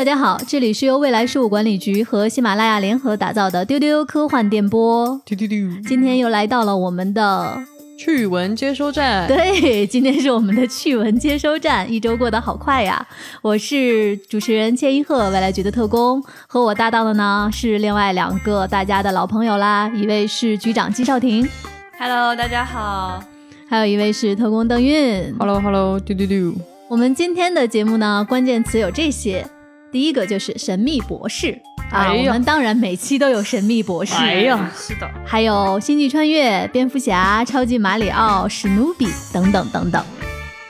大家好，这里是由未来事务管理局和喜马拉雅联合打造的丢丢科幻电波。丢丢丢，今天又来到了我们的，趣闻接收站。对，今天是我们的趣闻接收站。一周过得好快呀！我是主持人千一鹤，未来局的特工，和我搭档的呢是另外两个大家的老朋友啦，一位是局长金少廷，Hello，大家好。还有一位是特工邓韵。Hello Hello，丢丢丢，我们今天的节目呢，关键词有这些。第一个就是神秘博士。啊，我们当然每期都有神秘博士，哎呀。是的，还有星际穿越、蝙蝠侠、超级马里奥、史努比等等等等。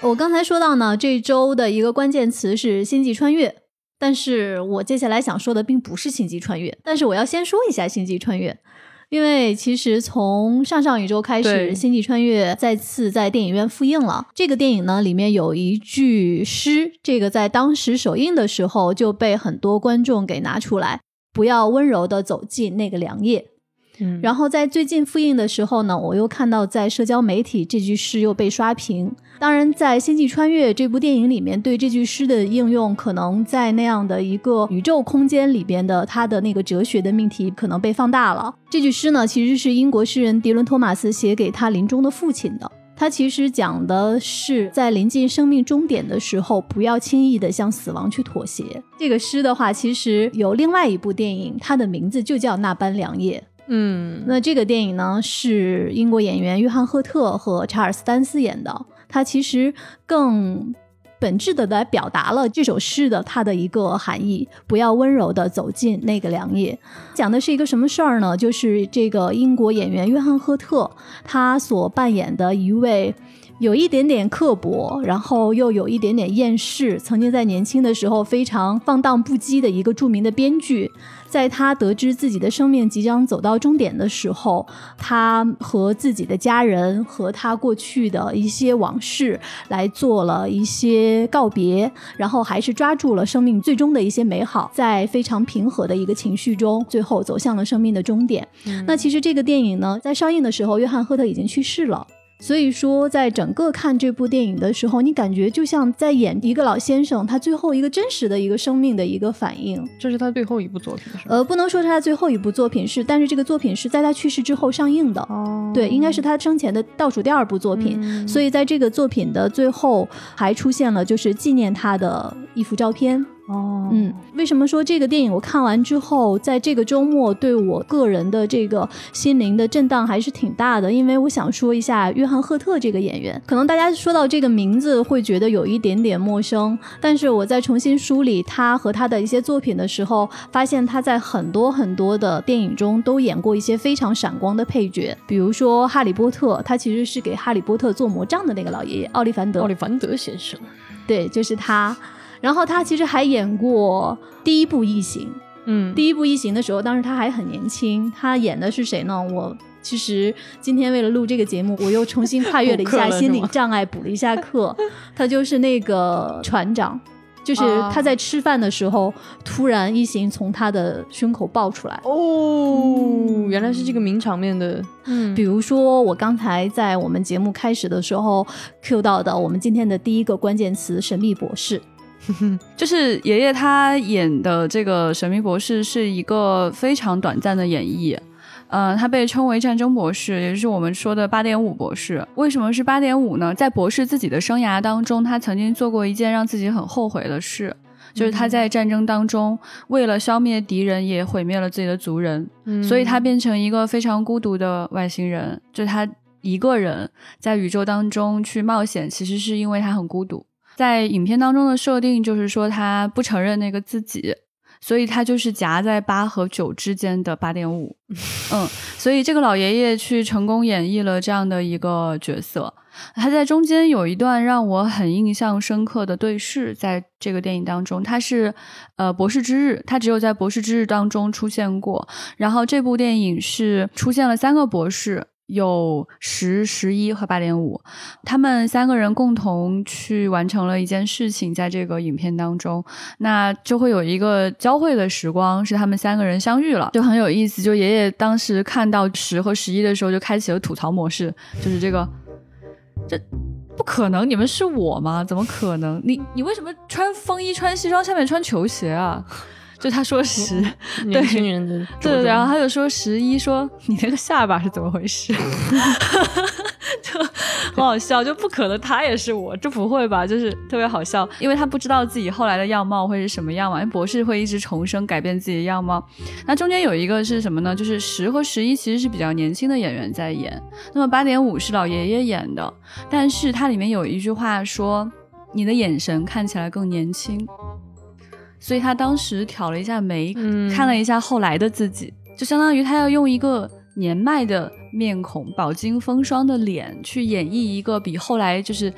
我刚才说到呢，这周的一个关键词是星际穿越，但是我接下来想说的并不是星际穿越，但是我要先说一下星际穿越。因为其实从上上一周开始，《星际穿越》再次在电影院复映了。这个电影呢，里面有一句诗，这个在当时首映的时候就被很多观众给拿出来：“不要温柔的走进那个凉夜。”嗯，然后在最近复映的时候呢，我又看到在社交媒体这句诗又被刷屏。当然，在《星际穿越》这部电影里面，对这句诗的应用，可能在那样的一个宇宙空间里边的它的那个哲学的命题可能被放大了。这句诗呢，其实是英国诗人迪伦·托马斯写给他临终的父亲的。他其实讲的是在临近生命终点的时候，不要轻易的向死亡去妥协。这个诗的话，其实有另外一部电影，它的名字就叫《那般良夜》。嗯，那这个电影呢，是英国演员约翰赫特和查尔斯丹斯演的。它其实更本质的来表达了这首诗的它的一个含义：不要温柔的走进那个凉夜。讲的是一个什么事儿呢？就是这个英国演员约翰赫特，他所扮演的一位。有一点点刻薄，然后又有一点点厌世，曾经在年轻的时候非常放荡不羁的一个著名的编剧，在他得知自己的生命即将走到终点的时候，他和自己的家人和他过去的一些往事来做了一些告别，然后还是抓住了生命最终的一些美好，在非常平和的一个情绪中，最后走向了生命的终点。那其实这个电影呢，在上映的时候，约翰赫特已经去世了。所以说，在整个看这部电影的时候，你感觉就像在演一个老先生他最后一个真实的一个生命的一个反应。这是他最后一部作品？呃，不能说是他最后一部作品是，但是这个作品是在他去世之后上映的。哦，对，应该是他生前的倒数第二部作品，嗯所以在这个作品的最后还出现了就是纪念他的一幅照片。哦，嗯，为什么说这个电影我看完之后，在这个周末对我个人的这个心灵的震荡还是挺大的？因为我想说一下约翰赫特这个演员，可能大家说到这个名字会觉得有一点点陌生，但是我在重新梳理他和他的一些作品的时候，发现他在很多很多的电影中都演过一些非常闪光的配角，比如说《哈利波特》，他其实是给哈利波特做魔杖的那个老爷爷奥利凡德奥。利凡德先生，对，就是他。然后他其实还演过第一部《异形》，嗯，第一部《异形》的时候，当时他还很年轻。他演的是谁呢？我其实今天为了录这个节目，我又重新跨越了一下 心理障碍，补了一下课。他就是那个船长，就是啊他在吃饭的时候，突然异形从他的胸口爆出来。哦，原来是这个名场面的，嗯比如说，我刚才在我们节目开始的时候 Q 到的，我们今天的第一个关键词“神秘博士”。就是爷爷他演的这个神秘博士是一个非常短暂的演绎。呃，他被称为战争博士，也就是我们说的八点五博士。为什么是八点五呢？在博士自己的生涯当中，他曾经做过一件让自己很后悔的事，就是他在战争当中为了消灭敌人，也毁灭了自己的族人。嗯所以他变成一个非常孤独的外星人，就他一个人在宇宙当中去冒险，其实是因为他很孤独。在影片当中的设定就是说他不承认那个自己，所以他就是夹在八和九之间的八点五。嗯，所以这个老爷爷去成功演绎了这样的一个角色。他在中间有一段让我很印象深刻的对视，在这个电影当中，他是呃博士之日，他只有在博士之日当中出现过。然后这部电影是出现了三个博士，有十、十一和八点五，他们三个人共同去完成了一件事情，在这个影片当中，那就会有一个交汇的时光，是他们三个人相遇了，就很有意思。就爷爷当时看到十和十一的时候，就开启了吐槽模式，就是这个这。不可能，你们是我吗？怎么可能？你你为什么穿风衣穿西装下面穿球鞋啊？就他说十，年轻人的对对，然后他就说十一，说你那个下巴是怎么回事？就很好笑，就不可能他也是我，这不会吧？就是特别好笑，因为他不知道自己后来的样貌会是什么样嘛。因为博士会一直重生，改变自己的样貌。那中间有一个是什么呢？就是十和十一其实是比较年轻的演员在演，那么八点五是老爷爷演的，但是它里面有一句话说：“你的眼神看起来更年轻。”所以他当时挑了一下眉，看了一下后来的自己，就相当于他要用一个年迈的面孔、饱经风霜的脸去演绎一个比后来就是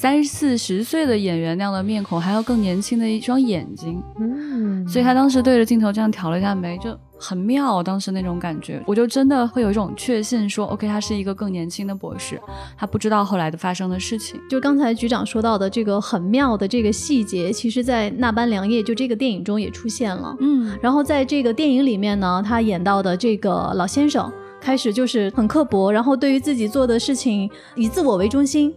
三四十岁的演员那样的面孔还有更年轻的一双眼睛。嗯，所以他当时对着镜头这样挑了一下眉，就。很妙，当时那种感觉，我就真的会有一种确信，说 OK，他是一个更年轻的博士，他不知道后来的发生的事情。就刚才局长说到的这个很妙的这个细节，其实，在那般良夜就这个电影中也出现了。嗯，然后在这个电影里面呢，他演到的这个老先生，开始就是很刻薄，然后对于自己做的事情以自我为中心，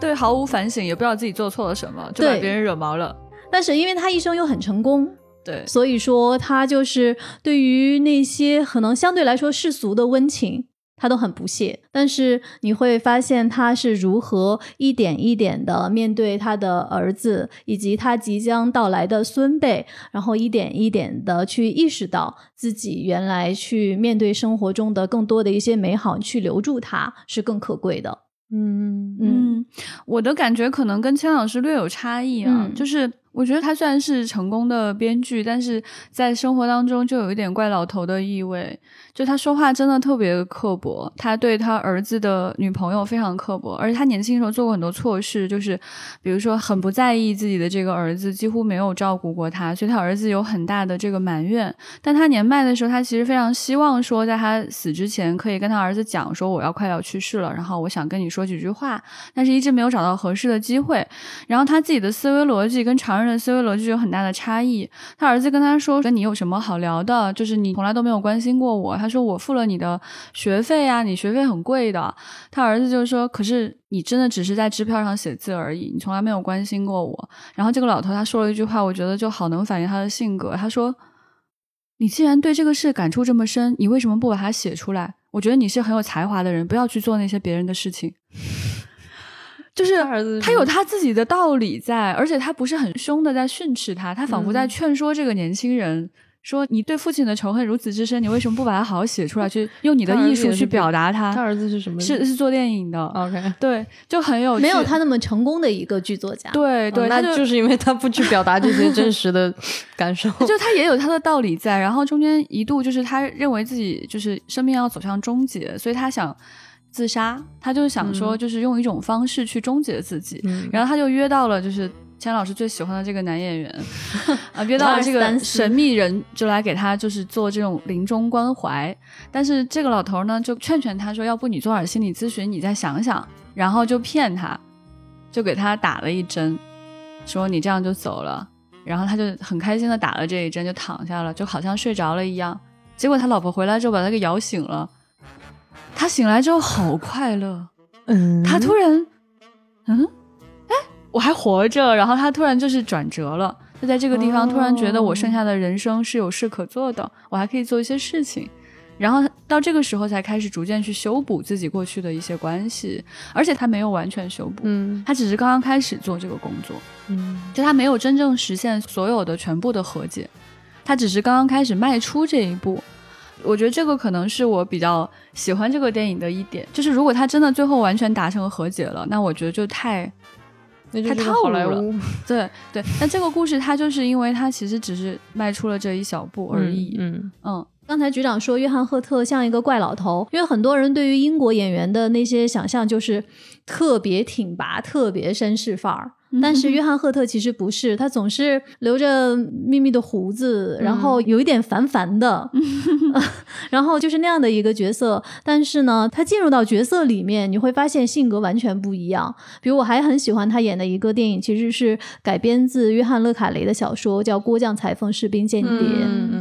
对，毫无反省，也不知道自己做错了什么，就把别人惹毛了。但是因为他一生又很成功。对，所以说他就是对于那些可能相对来说世俗的温情，他都很不屑。但是你会发现他是如何一点一点的面对他的儿子以及他即将到来的孙辈，然后一点一点的去意识到自己原来去面对生活中的更多的一些美好，去留住它是更可贵的。嗯嗯，我的感觉可能跟千老师略有差异啊，就是。我觉得他虽然是成功的编剧，但是在生活当中就有一点怪老头的意味。就他说话真的特别刻薄，他对他儿子的女朋友非常刻薄，而且他年轻时候做过很多错事，就是比如说很不在意自己的这个儿子，几乎没有照顾过他，所以他儿子有很大的这个埋怨。但他年迈的时候，他其实非常希望说，在他死之前可以跟他儿子讲说，我要快要去世了，然后我想跟你说几句话，但是一直没有找到合适的机会。然后他自己的思维逻辑跟常人的思维逻辑有很大的差异。他儿子跟他说，跟你有什么好聊的？就是你从来都没有关心过我。他说我付了你的学费啊，你学费很贵的。他儿子就说：“可是你真的只是在支票上写字而已，你从来没有关心过我。”然后这个老头他说了一句话，我觉得就好能反映他的性格。他说：“你既然对这个事感触这么深，你为什么不把它写出来？我觉得你是很有才华的人，不要去做那些别人的事情。”就是他有他自己的道理在，而且他不是很凶的在训斥他，他仿佛在劝说这个年轻人。说你对父亲的仇恨如此之深，你为什么不把它好好写出来，去 用你的艺术去表达它？他儿子是什么？是是做电影的。OK，对，就很有没有他那么成功的一个剧作家。对对，那就是因为他不去表达这些真实的 感受，就他也有他的道理在。然后中间一度就是他认为自己就是生命要走向终结，所以他想自杀，他就想说就是用一种方式去终结自己。然后他就约到了就是。钱老师最喜欢的这个男演员 啊，约到了这个神秘人，就来给他就是做这种临终关怀。但是这个老头呢，就劝劝他说：“要不你做点心理咨询，你再想想。”然后就骗他，就给他打了一针，说你这样就走了。然后他就很开心的打了这一针，就躺下了，就好像睡着了一样。结果他老婆回来之后把他给摇醒了，他醒来之后好快乐，嗯，他突然，嗯。我还活着，然后他突然就是转折了，他在这个地方突然觉得我剩下的人生是有事可做的，我还可以做一些事情，然后到这个时候才开始逐渐去修补自己过去的一些关系，而且他没有完全修补，嗯，他只是刚刚开始做这个工作，嗯，就他没有真正实现所有的全部的和解，他只是刚刚开始迈出这一步，我觉得这个可能是我比较喜欢这个电影的一点，就是如果他真的最后完全达成和解了，那我觉得就太。太套路了，对对，但这个故事它就是因为它其实只是迈出了这一小步而已。嗯嗯，刚才局长说约翰赫特像一个怪老头，因为很多人对于英国演员的那些想象就是特别挺拔、特别绅士范儿。但是约翰赫特其实不是，他总是留着密密的胡子，然后有一点烦烦的 然后就是那样的一个角色。但是呢，他进入到角色里面，你会发现性格完全不一样。比如我还很喜欢他演的一个电影，其实是改编自约翰勒卡雷的小说，叫《郭将裁缝士兵间谍》。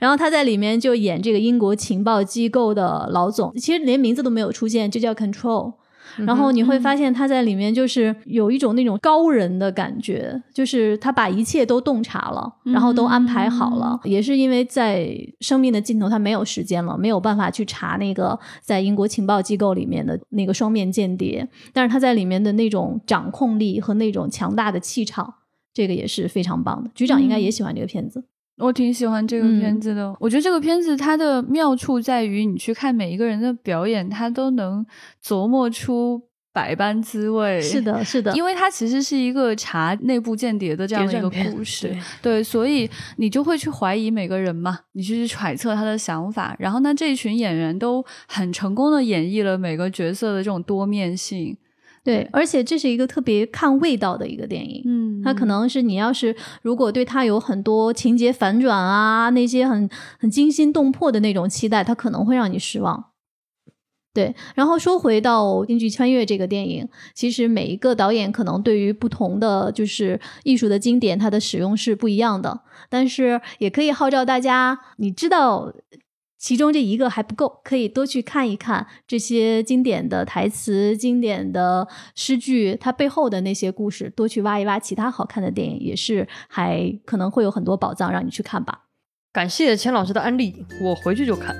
然后他在里面就演这个英国情报机构的老总，其实连名字都没有出现，就叫 Control。然后你会发现他在里面就是有一种那种高人的感觉，就是他把一切都洞察了，然后都安排好了。也是因为在生命的尽头，他没有时间了，没有办法去查那个在英国情报机构里面的那个双面间谍，但是他在里面的那种掌控力和那种强大的气场，这个也是非常棒的。局长应该也喜欢这个片子。我挺喜欢这个片子的。我觉得这个片子它的妙处在于，你去看每一个人的表演，他都能琢磨出百般滋味。是的，是的，因为它其实是一个查内部间谍的这样的一个故事，对，所以你就会去怀疑每个人嘛，你去揣测他的想法。然后呢，这一群演员都很成功的演绎了每个角色的这种多面性。对，而且这是一个特别看味道的一个电影，嗯，它可能是你要是如果对它有很多情节反转啊，那些很很惊心动魄的那种期待，它可能会让你失望。对，然后说回到《京剧穿越》这个电影，其实每一个导演可能对于不同的就是艺术的经典，它的使用是不一样的，但是也可以号召大家，你知道。其中这一个还不够，可以多去看一看这些经典的台词、经典的诗句，它背后的那些故事，多去挖一挖其他好看的电影，也是还可能会有很多宝藏让你去看吧。感谢钱老师的安利，我回去就看。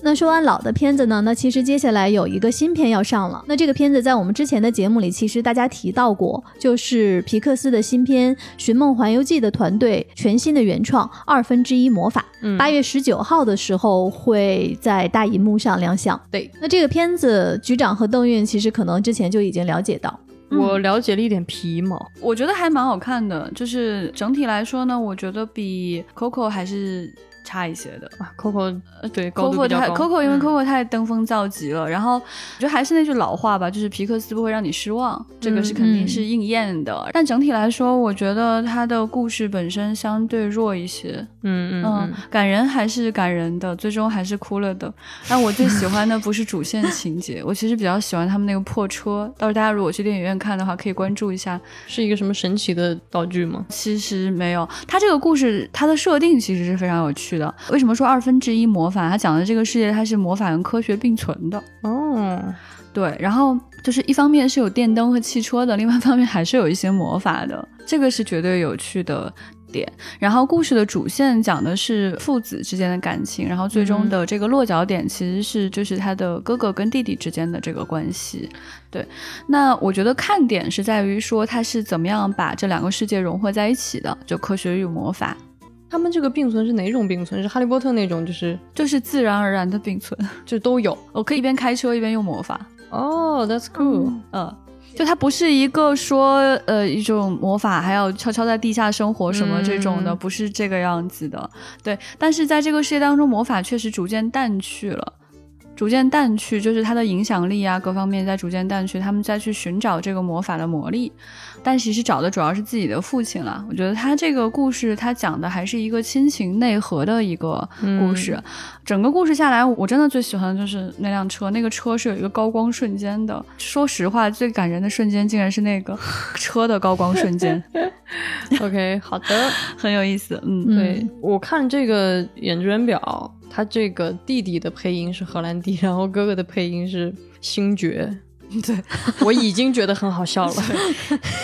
那说完老的片子呢？那其实接下来有一个新片要上了。那这个片子在我们之前的节目里，其实大家提到过，就是皮克斯的新片《寻梦环游记》的团队全新的原创《二分之一魔法》，八月十九号的时候会在大荧幕上亮相。对，那这个片子局长和邓韵其实可能之前就已经了解到，我了解了一点皮毛，我觉得还蛮好看的。就是整体来说呢，我觉得比 Coco 还是。差一些的啊，Coco 对，Coco 太 Coco 因为 Coco 太登峰造极了，然后我觉得还是那句老话吧，就是皮克斯不会让你失望，这个是肯定是应验的。但整体来说，我觉得它的故事本身相对弱一些，嗯嗯，感人还是感人的，最终还是哭了的。但我最喜欢的不是主线情节，我其实比较喜欢他们那个破车。到时候大家如果去电影院看的话，可以关注一下，是一个什么神奇的道具吗？其实没有，它这个故事它的设定其实是非常有趣。为什么说二分之一魔法？它讲的这个世界，它是魔法跟科学并存的。哦，对，然后就是一方面是有电灯和汽车的，另外一方面还是有一些魔法的，这个是绝对有趣的点。然后故事的主线讲的是父子之间的感情，然后最终的这个落脚点其实是就是他的哥哥跟弟弟之间的这个关系。对，那我觉得看点是在于说他是怎么样把这两个世界融合在一起的，就科学与魔法。他们这个并存是哪种并存？是哈利波特那种，就是就是自然而然的并存，就都有。我可以一边开车一边用魔法。哦，That's cool。嗯，就它不是一个说呃一种魔法还要悄悄在地下生活什么这种的，不是这个样子的。对，但是在这个世界当中，魔法确实逐渐淡去了。逐渐淡去，就是它的影响力啊，各方面在逐渐淡去。他们再去寻找这个魔法的魔力，但其实找的主要是自己的父亲了。我觉得他这个故事，他讲的还是一个亲情内核的一个故事。整个故事下来，我真的最喜欢的就是那辆车，那个车是有一个高光瞬间的。说实话，最感人的瞬间竟然是那个车的高光瞬间。OK，好的，很有意思。嗯，对我看这个演员表。他这个弟弟的配音是荷兰弟，然后哥哥的配音是星爵。对我已经觉得很好笑了，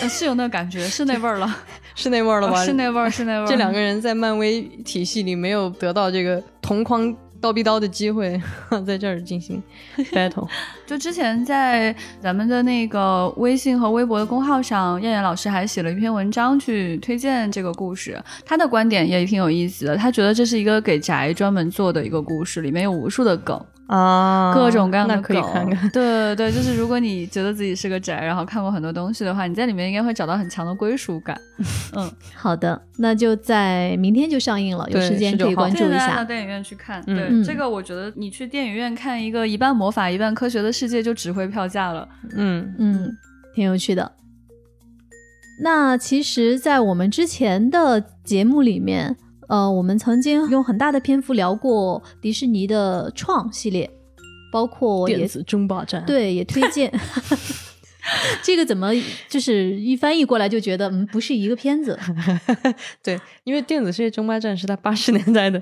是有那感觉，是那味儿了，是那味儿了吧？是那味儿，是那味儿。这两个人在漫威体系里没有得到这个同框。刀逼刀的机会，在这儿进行 battle。就之前在咱们的那个微信和微博的公号上，燕燕老师还写了一篇文章去推荐这个故事。他的观点也挺有意思的，他觉得这是一个给宅专门做的一个故事，里面有无数的梗。啊，各种各样的可以看看。对对，就是如果你觉得自己是个宅，然后看过很多东西的话，你在里面应该会找到很强的归属感。嗯，好的，那就在明天就上映了，有时间可以关注一下。到电影院去看。对，这个我觉得你去电影院看一个一半魔法一半科学的世界就值回票价了。嗯嗯，挺有趣的。那其实，在我们之前的节目里面。呃，我们曾经用很大的篇幅聊过迪士尼的创系列，包括电子争霸战，对，也推荐。这个怎么就是一翻译过来就觉得嗯不是一个片子？对，因为电子世界争霸战是他八十年代的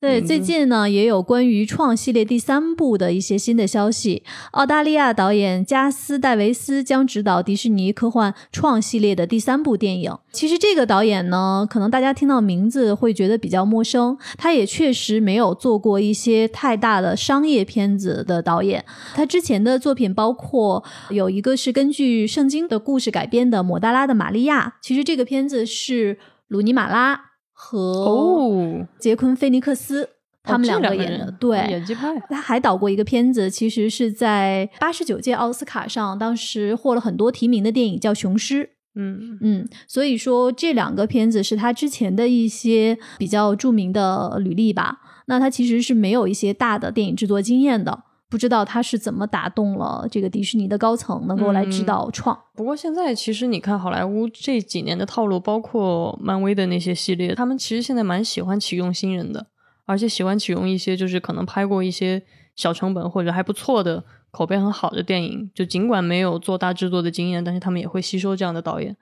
对，最近呢也有关于《创》系列第三部的一些新的消息。澳大利亚导演加斯·戴维斯将执导迪士尼科幻《创》系列的第三部电影。其实这个导演呢，可能大家听到名字会觉得比较陌生，他也确实没有做过一些太大的商业片子的导演。他之前的作品包括有一个是根据圣经的故事改编的《抹大拉的玛利亚》，其实这个片子是鲁尼马拉和哦，杰昆·菲尼克斯他们两个演的，人对。演技派。他还导过一个片子，其实是在八十九届奥斯卡上，当时获了很多提名的电影，叫《雄狮》。嗯，嗯，所以说这两个片子是他之前的一些比较著名的履历吧。那他其实是没有一些大的电影制作经验的，不知道他是怎么打动了这个迪士尼的高层，能够来指导创。不过现在其实你看好莱坞这几年的套路，包括漫威的那些系列，他们其实现在蛮喜欢启用新人的，而且喜欢启用一些就是可能拍过一些小成本或者还不错的、口碑很好的电影，就尽管没有做大制作的经验，但是他们也会吸收这样的导演。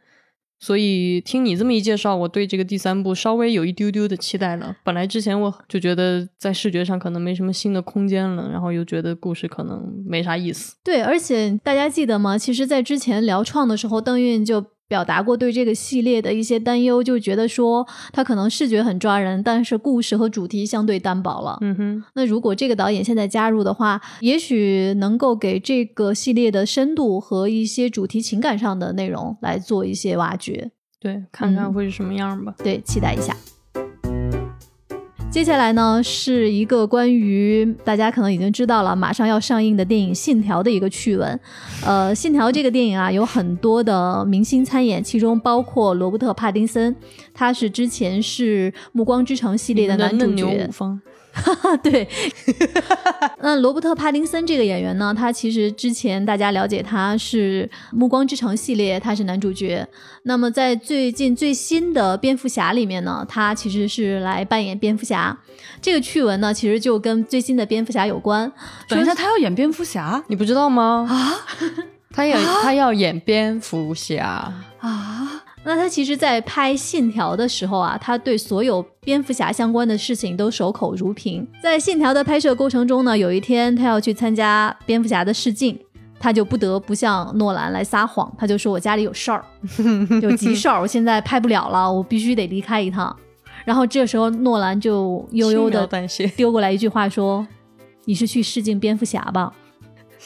所以听你这么一介绍，我对这个第三部稍微有一丢丢的期待了。本来之前我就觉得在视觉上可能没什么新的空间了，然后又觉得故事可能没啥意思。对，而且大家记得吗？其实，在之前聊创的时候，邓韵就表达过对这个系列的一些担忧，就觉得说它可能视觉很抓人，但是故事和主题相对单薄了。嗯哼，那如果这个导演现在加入的话，也许能够给这个系列的深度和一些主题情感上的内容来做一些挖掘。对，看看嗯会是什么样吧。对，期待一下。接下来呢，是一个关于大家可能已经知道了，马上要上映的电影《信条》的一个趣闻。呃，《信条》这个电影啊，有很多的明星参演，其中包括罗伯特·帕丁森，他是之前是《暮光之城》系列的男主角 对，那罗伯特·帕丁森这个演员呢，他其实之前大家了解他是《暮光之城》系列，他是男主角。那么在最近最新的蝙蝠侠里面呢，他其实是来扮演蝙蝠侠。这个趣闻呢，其实就跟最新的蝙蝠侠有关。等一下，他要演蝙蝠侠你不知道吗？啊他演他要演蝙蝠侠，啊！那他其实，在拍《信条》的时候啊，他对所有蝙蝠侠相关的事情都守口如瓶。在《信条》的拍摄过程中呢，有一天他要去参加蝙蝠侠的试镜，他就不得不向诺兰来撒谎，他就说我家里有事儿，有急事儿，我现在拍不了了，我必须得离开一趟。然后这时候诺兰就悠悠的。丢过来一句话说：“你是去试镜蝙蝠侠吧？”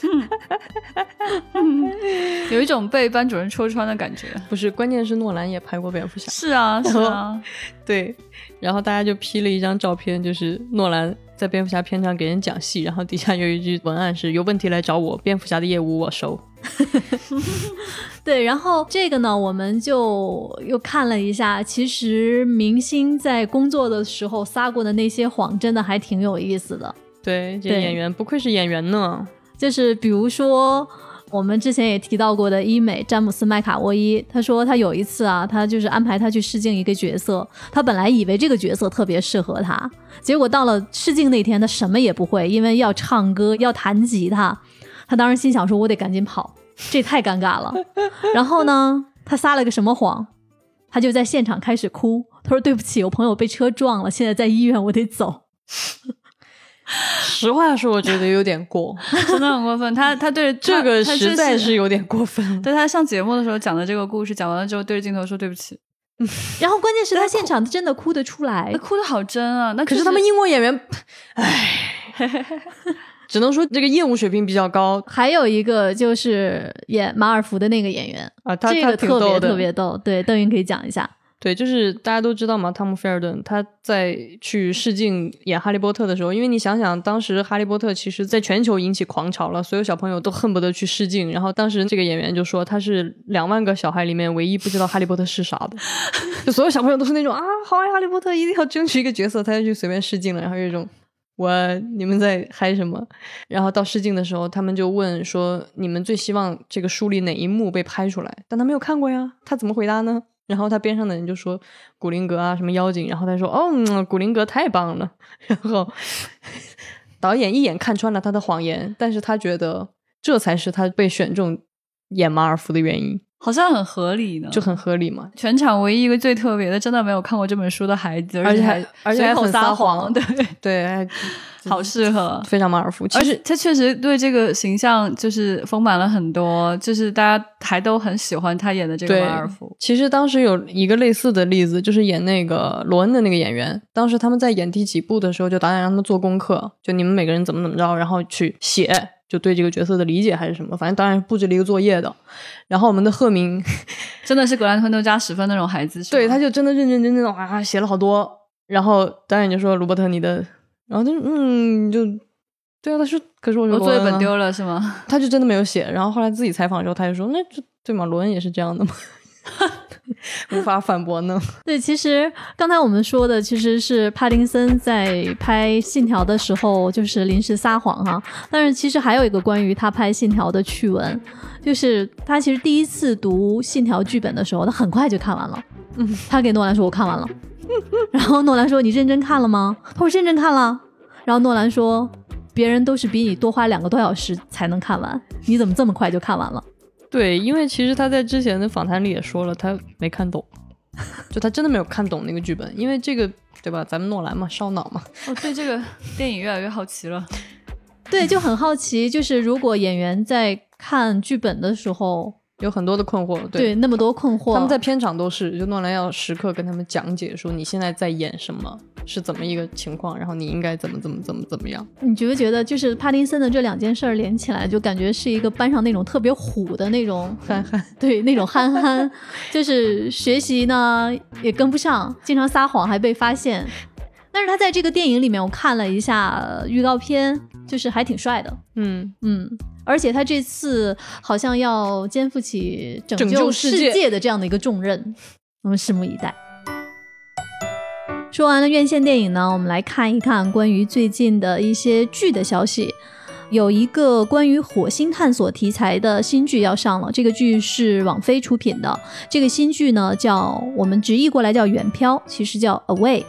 有一种被班主任戳穿的感觉。不是，关键是诺兰也拍过蝙蝠侠，是啊，是啊，对。然后大家就 P 了一张照片，就是诺兰在蝙蝠侠片场给人讲戏，然后底下有一句文案是“有问题来找我，蝙蝠侠的业务我收 对，然后这个呢，我们就又看了一下，其实明星在工作的时候撒过的那些谎，真的还挺有意思的。”。对，这对演员不愧是演员呢。就是比如说，我们之前也提到过的医美詹姆斯麦卡沃伊，他说他有一次啊，他就是安排他去试镜一个角色，他本来以为这个角色特别适合他，结果到了试镜那天，他什么也不会，因为要唱歌要弹吉他，他当时心想说，我得赶紧跑，这太尴尬了。然后呢，他撒了个什么谎？他就在现场开始哭，他说对不起，我朋友被车撞了，现在在医院，我得走。实话说，我觉得有点过，真的很过分。他他对这个实在是有点过分了。对他上节目的时候讲的这个故事，讲完了之后对着镜头说对不起，然后关键是他现场真的哭得出来他，哭的好真啊。那可是可他们英国演员，唉，只能说这个业务水平比较高还有一个就是演马尔福的那个演员，啊。他他这个特别挺逗的，特别逗。对，邓云可以讲一下。对，就是大家都知道嘛，汤姆·菲尔顿他在去试镜演《哈利波特》的时候，因为你想想，当时《哈利波特》其实在全球引起狂潮了，所有小朋友都恨不得去试镜。然后当时这个演员就说，他是两万个小孩里面唯一不知道《哈利波特》是啥的，就所有小朋友都是那种啊，好爱《哈利波特》，一定要争取一个角色，他就去随便试镜了。然后有一种我你们在嗨什么？然后到试镜的时候，他们就问说，你们最希望这个书里哪一幕被拍出来？但他没有看过呀，他怎么回答呢？然后他边上的人就说古灵阁啊，什么妖精，然后他说哦，嗯古灵阁太棒了。然后导演一眼看穿了他的谎言，但是他觉得这才是他被选中演马尔福的原因。好像很合理呢，就很合理嘛。全场唯一一个最特别的，真的没有看过这本书的孩子，而且还而且还撒很撒谎谎，对，对，好适合。非常马尔福。其而实且他确实对这个形象就是丰满了很多，就是大家还都很喜欢他演的这个马尔福。其实当时有一个类似的例子，就是演那个罗恩的那个演员，当时他们在演第几部的时候，就导演让他们做功课，就你们每个人怎么怎么着，然后去写，就对这个角色的理解还是什么，反正导演布置了一个作业的。然后我们的赫明，真的是格兰芬多加十分那种孩子，对，他就真的认认真真的啊写了好多，然后导演就说罗伯特你的，然后他就嗯就。对啊，他说，可是我说我作业本丢了是吗？他就真的没有写。然后后来自己采访的时候，他就说：“那就对嘛，罗恩也是这样的嘛，无法反驳呢。对，其实刚才我们说的其实是帕丁森在拍《信条》的时候，就是临时撒谎哈。但是其实还有一个关于他拍《信条》的趣闻，就是他其实第一次读《信条》剧本的时候，他很快就看完了。嗯，他给诺兰说：“我看完了。” 然后诺兰说：“你认真看了吗？”他说：“认真看了。”然后诺兰说：“别人都是比你多花两个多小时才能看完，你怎么这么快就看完了？”对，因为其实他在之前的访谈里也说了，他没看懂，就他真的没有看懂那个剧本，因为这个对吧？咱们诺兰嘛，烧脑嘛。我对这个电影越来越好奇了。对，就很好奇，就是如果演员在看剧本的时候，有很多的困惑，对那么多困惑，他们在片场都是，就诺兰要时刻跟他们讲解说你现在在演什么，是怎么一个情况，然后你应该怎么怎么怎么怎么样。你觉不觉得就是帕丁森的这两件事儿连起来，就感觉是一个班上那种特别虎的那种憨憨，对，那种憨憨，就是学习呢也跟不上，经常撒谎还被发现。但是他在这个电影里面，我看了一下预告片，就是还挺帅的，嗯嗯，而且他这次好像要肩负起拯拯救世界的这样的一个重任，我们拭目以待。说完了院线电影呢，我们来看一看关于最近的一些剧的消息。有一个关于火星探索题材的新剧要上了，这个剧是网飞出品的。这个新剧呢，叫我们直译过来叫《远漂》，其实叫《Away》。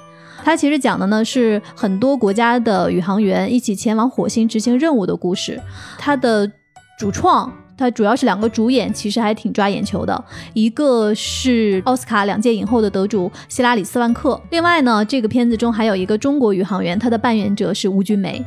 它其实讲的呢是很多国家的宇航员一起前往火星执行任务的故事。它的主创，它主要是两个主演，其实还挺抓眼球的。一个是奥斯卡两届影后的得主希拉里斯万克，另外呢，这个片子中还有一个中国宇航员，他的扮演者是吴君梅。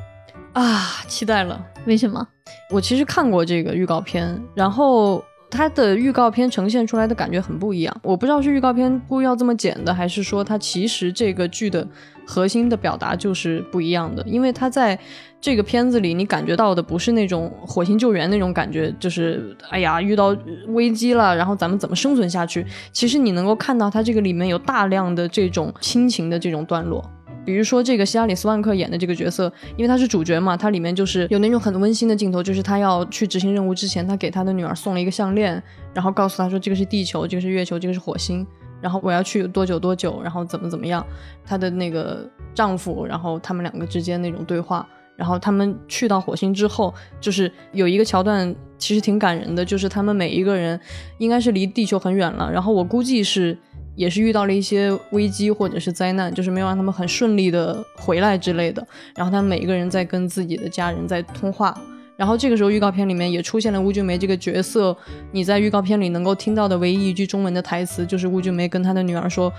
啊，期待了。为什么？我其实看过这个预告片，然后它的预告片呈现出来的感觉很不一样。我不知道是预告片故意要这么剪的，还是说它其实这个剧的核心的表达就是不一样的。因为它在这个片子里，你感觉到的不是那种火星救援那种感觉，就是哎呀遇到危机了，然后咱们怎么生存下去。其实你能够看到它这个里面有大量的这种亲情的这种段落。比如说这个希拉里斯万克演的这个角色，因为他是主角嘛，他里面就是有那种很温馨的镜头，就是他要去执行任务之前，他给他的女儿送了一个项链，然后告诉他说这个是地球，这个是月球，这个是火星，然后我要去多久多久，然后怎么怎么样，她的那个丈夫，然后他们两个之间那种对话，然后他们去到火星之后，就是有一个桥段其实挺感人的，就是他们每一个人应该是离地球很远了，然后我估计是。也是遇到了一些危机或者是灾难，就是没有让他们很顺利的回来之类的。然后他们每一个人在跟自己的家人在通话。然后这个时候预告片里面也出现了邬俊梅这个角色。你在预告片里能够听到的唯一一句中文的台词，就是邬俊梅跟他的女儿说：“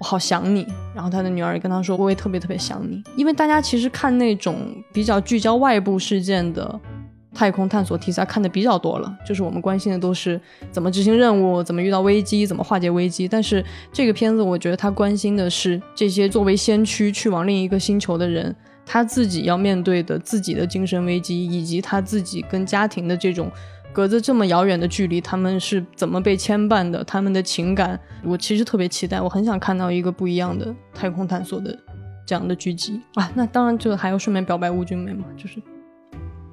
我好想你。”然后他的女儿也跟他说：“我也特别特别想你。”因为大家其实看那种比较聚焦外部事件的。太空探索题材看的比较多了，就是我们关心的都是怎么执行任务，怎么遇到危机，怎么化解危机。但是这个片子，我觉得他关心的是这些作为先驱去往另一个星球的人，他自己要面对的自己的精神危机，以及他自己跟家庭的这种隔着这么遥远的距离，他们是怎么被牵绊的，他们的情感。我其实特别期待，我很想看到一个不一样的太空探索的这样的剧集啊。那当然，就还要顺便表白吴君梅嘛，就是。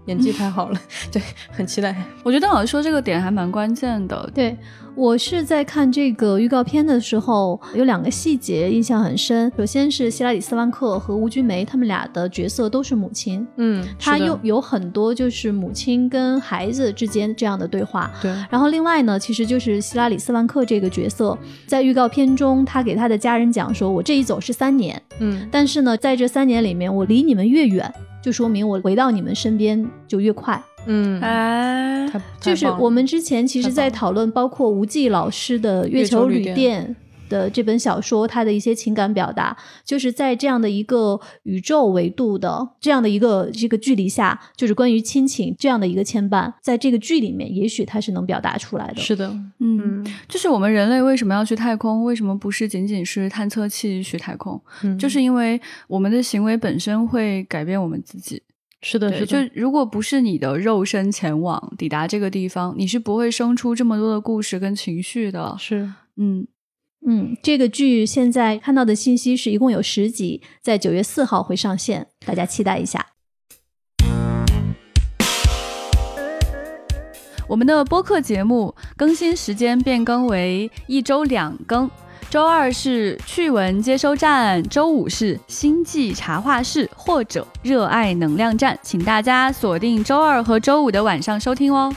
演技太好了，对，很期待。我觉得老师说这个点还蛮关键的。对我是在看这个预告片的时候，有两个细节印象很深。首先是希拉里斯万克和吴君梅，他们俩的角色都是母亲。嗯，他是的有有很多就是母亲跟孩子之间这样的对话。对，然后另外呢，其实就是希拉里斯万克这个角色，在预告片中，他给他的家人讲说：“我这一走是三年，嗯但是呢，在这三年里面，我离你们越远，就说明我回到你们身边就越快。嗯，哎，就是我们之前其实，在讨论包括吴季老师的《月球旅店》的这本小说，它的一些情感表达，就是在这样的一个宇宙维度的这样的一个这个距离下，就是关于亲情这样的一个牵绊，在这个剧里面，也许它是能表达出来的。是的，嗯，就是我们人类为什么要去太空？为什么不是仅仅是探测器去太空？嗯，就是因为我们的行为本身会改变我们自己。是的，是就如果不是你的肉身前往抵达这个地方，你是不会生出这么多的故事跟情绪的。是，嗯嗯，这个剧现在看到的信息是一共有十集，在九月四号会上线，大家期待一下。我们的播客节目更新时间变更为一周两更。周二是趣闻接收站，周五是星际茶话室或者热爱能量站，请大家锁定周二和周五的晚上收听哦。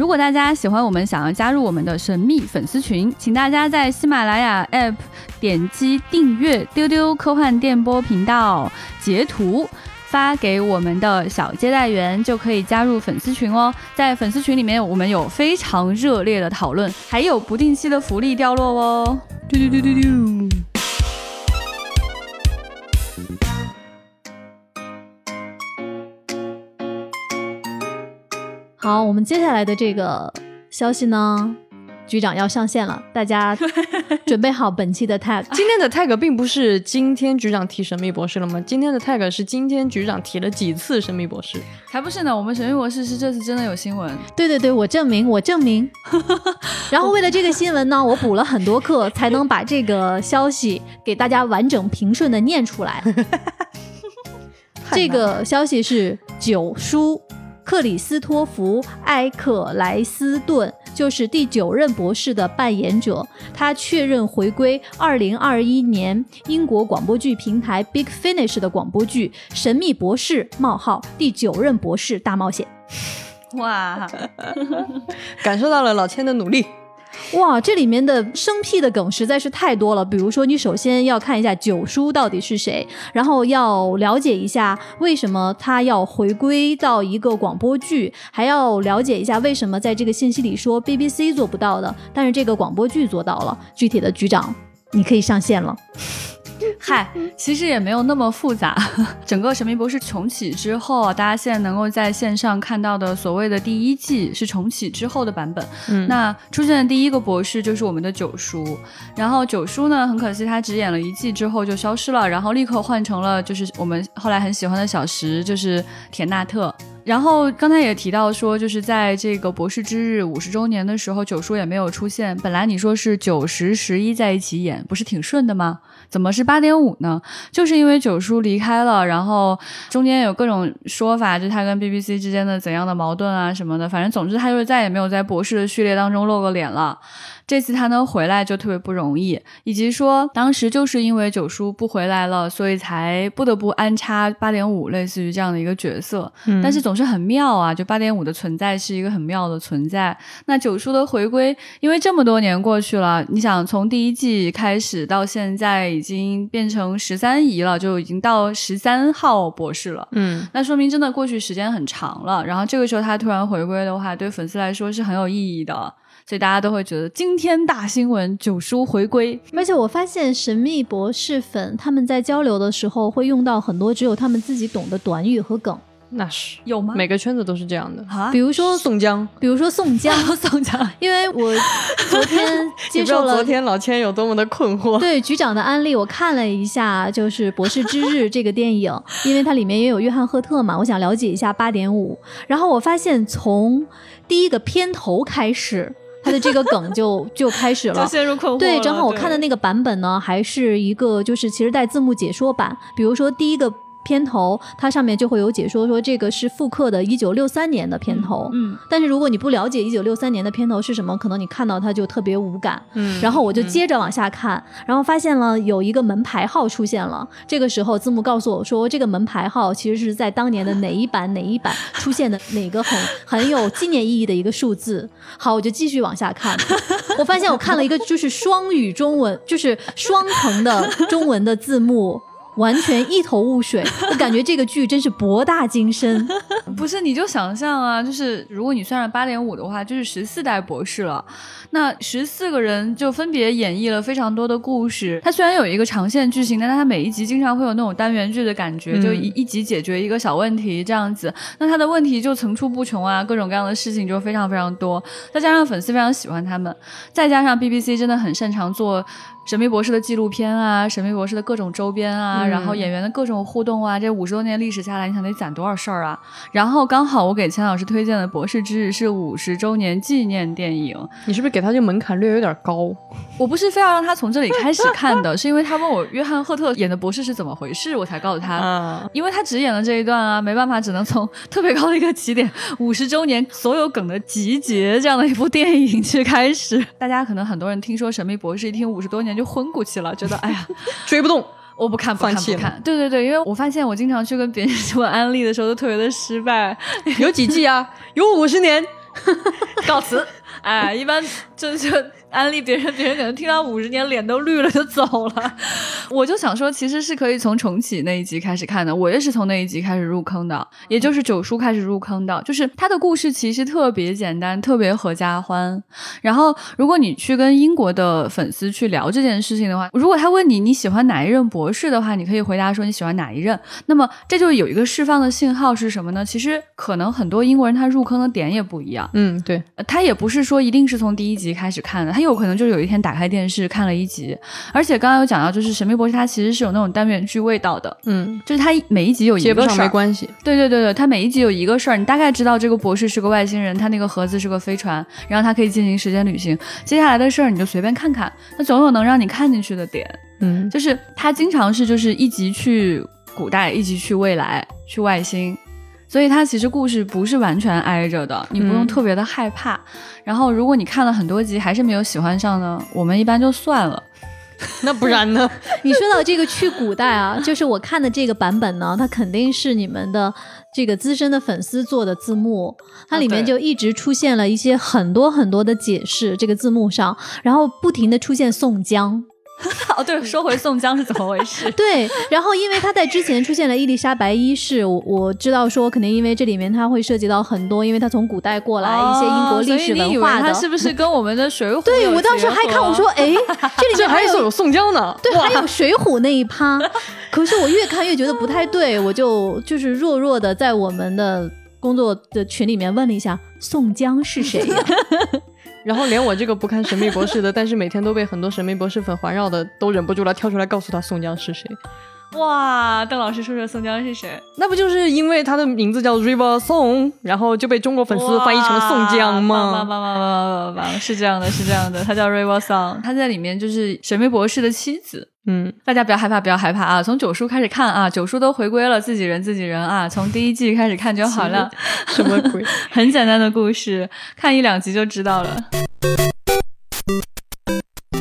如果大家喜欢我们，想要加入我们的神秘粉丝群，请大家在喜马拉雅 APP 点击订阅“丢丢科幻电波”频道，截图。发给我们的小接待员就可以加入粉丝群哦，在粉丝群里面，我们有非常热烈的讨论，还有不定期的福利掉落哦。丢丢丢丢丢。好，我们接下来的这个消息呢？局长要上线了，大家 准备好本期的 tag。今天的 tag 并不是今天局长提神秘博士了吗？今天的 tag 是今天局长提了几次神秘博士？才不是呢！我们神秘博士是这次真的有新闻。对对对，我证明，我证明。然后为了这个新闻呢，我补了很多课，才能把这个消息给大家完整平顺的念出来。这个消息是九叔克里斯托弗埃克莱斯顿。就是第九任博士的扮演者，他确认回归二零二一年英国广播剧平台 Big Finish 的广播剧《神秘博士：冒号第九任博士大冒险》。哇，感受到了老千的努力。哇，这里面的生僻的梗实在是太多了。比如说，你首先要看一下九叔到底是谁，然后要了解一下为什么他要回归到一个广播剧，还要了解一下为什么在这个信息里说 BBC 做不到的，但是这个广播剧做到了。具体的局长，你可以上线了。嗨，其实也没有那么复杂。整个《神秘博士》重启之后，大家现在能够在线上看到的所谓的第一季是重启之后的版本。嗯，那出现的第一个博士就是我们的九叔。然后九叔呢，很可惜他只演了一季之后就消失了，然后立刻换成了就是我们后来很喜欢的小石，就是田纳特。然后刚才也提到说，就是在这个博士之日五十周年的时候，九叔也没有出现。本来你说是九十十一在一起演，不是挺顺的吗？怎么是八点五呢？就是因为九叔离开了，然后中间有各种说法，就他跟 BBC 之间的怎样的矛盾啊什么的，反正总之他就是再也没有在博士的序列当中露过脸了。这次他能回来就特别不容易，以及说当时就是因为九叔不回来了，所以才不得不安插八点五，类似于这样的一个角色。但是总是很妙啊，就八点五的存在是一个很妙的存在。那九叔的回归，因为这么多年过去了，你想从第一季开始到现在已经变成十三姨了，就已经到十三号博士了。嗯，那说明真的过去时间很长了。然后这个时候他突然回归的话，对粉丝来说是很有意义的。所以大家都会觉得惊天大新闻，九叔回归。而且我发现神秘博士粉他们在交流的时候会用到很多只有他们自己懂的短语和梗。那是有吗？每个圈子都是这样的啊。比如说宋江，比如说宋江，宋江。因为我昨天 接受了昨天老千有多么的困惑。对局长的安利，我看了一下，就是《博士之日》这个电影，因为它里面也有约翰赫特嘛，我想了解一下八点五。然后我发现从第一个片头开始。他的这个梗就就开始了，陷入困惑。对，正好我看的那个版本呢，还是一个就是其实带字幕解说版，比如说第一个。片头它上面就会有解说说这个是复刻的1963年的片头，嗯，但是如果你不了解1963年的片头是什么，可能你看到它就特别无感，嗯，然后我就接着往下看，然后发现了有一个门牌号出现了，这个时候字幕告诉我说这个门牌号其实是在当年的哪一版哪一版 出现的哪个很很有纪念意义的一个数字，好，我就继续往下看，我发现我看了一个就是双语中文，就是双层的中文的字幕。完全一头雾水，我感觉这个剧真是博大精深。不是，你就想象啊，就是如果你算上八点五的话，就是十四代博士了。那十四个人就分别演绎了非常多的故事。它虽然有一个长线剧情，但它每一集经常会有那种单元剧的感觉，就一一集解决一个小问题这样子。那它的问题就层出不穷啊，各种各样的事情就非常非常多。再加上粉丝非常喜欢他们，再加上 BBC 真的很擅长做。神秘博士的纪录片啊，神秘博士的各种周边啊，然后演员的各种互动啊，这五十多年历史下来，你想得攒多少事儿啊？然后刚好我给钱老师推荐的《博士之日》是五十周年纪念电影，你是不是给他这个门槛略有点高？我不是非要让他从这里开始看的，是因为他问我约翰赫特演的博士是怎么回事，我才告诉他，因为他只演了这一段啊，没办法，只能从特别高的一个起点，五十周年所有梗的集结这样的一部电影去开始。大家可能很多人听说神秘博士，一听五十多年就昏过去了，觉得哎呀 追不动，我不看，不看，不看。对对对，因为我发现我经常去跟别人做安利的时候都特别的失败。有几季啊？有五十年，告辞。哎，一般就就。安利别人，别人可能听到五十年脸都绿了就走了。我就想说，其实是可以从重启那一集开始看的。我也是从那一集开始入坑的，也就是九叔开始入坑的。就是他的故事其实特别简单，特别合家欢。然后，如果你去跟英国的粉丝去聊这件事情的话，如果他问你你喜欢哪一任博士的话，你可以回答说你喜欢哪一任。那么这就有一个释放的信号是什么呢？其实可能很多英国人他入坑的点也不一样。嗯，对，他也不是说一定是从第一集开始看的。有可能就是有一天打开电视看了一集，而且刚刚有讲到，就是《神秘博士》它其实是有那种单元剧味道的，嗯，就是它每一集有一个事儿，没关系。对对对对，它每一集有一个事儿，你大概知道这个博士是个外星人，他那个盒子是个飞船，然后他可以进行时间旅行。接下来的事儿你就随便看看，那总有能让你看进去的点。嗯，就是它经常是就是一集去古代，一集去未来，去外星。所以它其实故事不是完全挨着的，你不用特别的害怕。然后如果你看了很多集还是没有喜欢上呢，我们一般就算了。那不然呢？你说到这个去古代啊，就是我看的这个版本呢，它肯定是你们的这个资深的粉丝做的字幕，它里面就一直出现了一些很多很多的解释，这个字幕上，然后不停的出现宋江。哦，对，说回宋江是怎么回事？对，然后因为他在之前出现了伊丽莎白一世，我我知道说肯定因为这里面他会涉及到很多，因为他从古代过来一些英国历史文化的，他是不是跟我们的水浒？对我当时还看我说，哎，这里面还有宋江呢，对，还有水浒那一趴。可是我越看越觉得不太对，我就就是弱弱的在我们的工作的群里面问了一下，宋江是谁呀？然后连我这个不看神秘博士的，但是每天都被很多神秘博士粉环绕的，都忍不住了，跳出来告诉他宋江是谁。哇，邓老师说说宋江是谁？那不就是因为他的名字叫 River Song，然后就被中国粉丝翻译成了宋江吗？棒棒棒棒棒棒！是这样的，是这样的，他叫 River Song，他在里面就是神秘博士的妻子。嗯，大家不要害怕，不要害怕啊！从九叔开始看啊，九叔都回归了自己人，自己人啊！从第一季开始看就好了。什么鬼？很简单的故事，看一两集就知道了。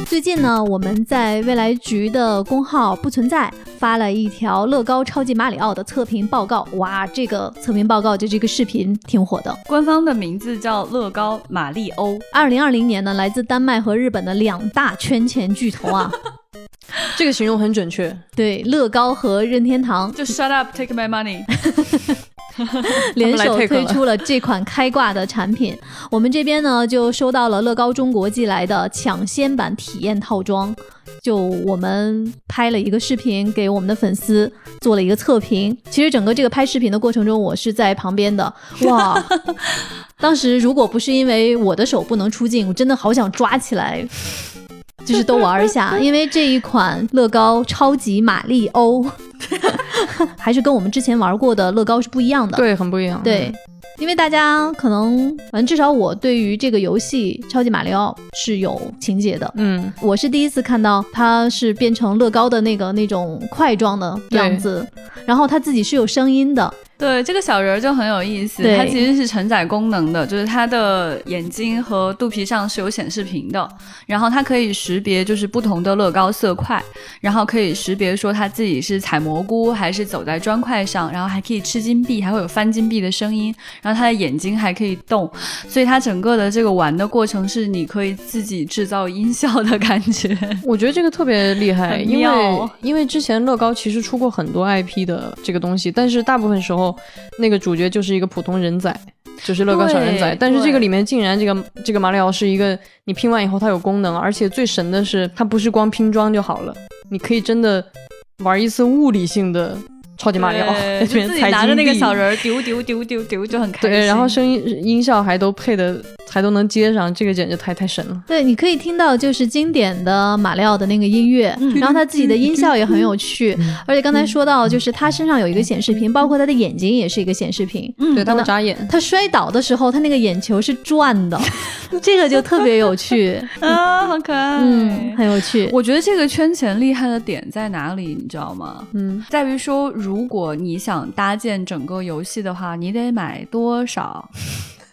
最近呢，我们在未来局的公号不存在发了一条乐高超级马里奥的测评报告。哇，这个测评报告就这个视频挺火的，官方的名字叫乐高马里欧。二零二零年呢，来自丹麦和日本的两大圈钱巨头啊。这个形容很准确，对，乐高和任天堂就 shut up take my money，联手推出了这款开挂的产品。我们这边呢就收到了乐高中国寄来的抢先版体验套装，就我们拍了一个视频给我们的粉丝做了一个测评。其实整个这个拍视频的过程中，我是在旁边的。哇，当时如果不是因为我的手不能出镜，我真的好想抓起来。就是都玩一下，因为这一款乐高超级玛丽欧，还是跟我们之前玩过的乐高是不一样的。对，很不一样。对，因为大家可能，反正至少我对于这个游戏超级马里奥是有情节的。嗯，我是第一次看到它是变成乐高的那个那种块状的样子，然后它自己是有声音的。对这个小人儿就很有意思，它其实是承载功能的，就是它的眼睛和肚皮上是有显示屏的，然后它可以识别就是不同的乐高色块，然后可以识别说它自己是采蘑菇还是走在砖块上，然后还可以吃金币，还会有翻金币的声音，然后它的眼睛还可以动，所以它整个的这个玩的过程是你可以自己制造音效的感觉。我觉得这个特别厉害，因为因为之前乐高其实出过很多 IP 的这个东西，但是大部分时候。那个主角就是一个普通人仔，就是乐高小人仔。但是这个里面竟然这个这个马里奥是一个你拼完以后它有功能，而且最神的是它不是光拼装就好了，你可以真的玩一次物理性的超级马里奥，就自己拿着那个小人儿丢丢丢丢丢就很开心。对，然后声音音效还都配的还都能接上，这个简直太太神了。对，你可以听到就是经典的马里奥的那个音乐，然后他自己的音效也很有趣，而且刚才说到就是他身上有一个显示屏，包括他的眼睛也是一个显示屏。嗯对，他会眨眼。他摔倒的时候，他那个眼球是转的，这个就特别有趣，啊，好可爱。嗯，很有趣。我觉得这个圈钱厉害的点在哪里，你知道吗？嗯，在于说，如果你想搭建整个游戏的话，你得买多少？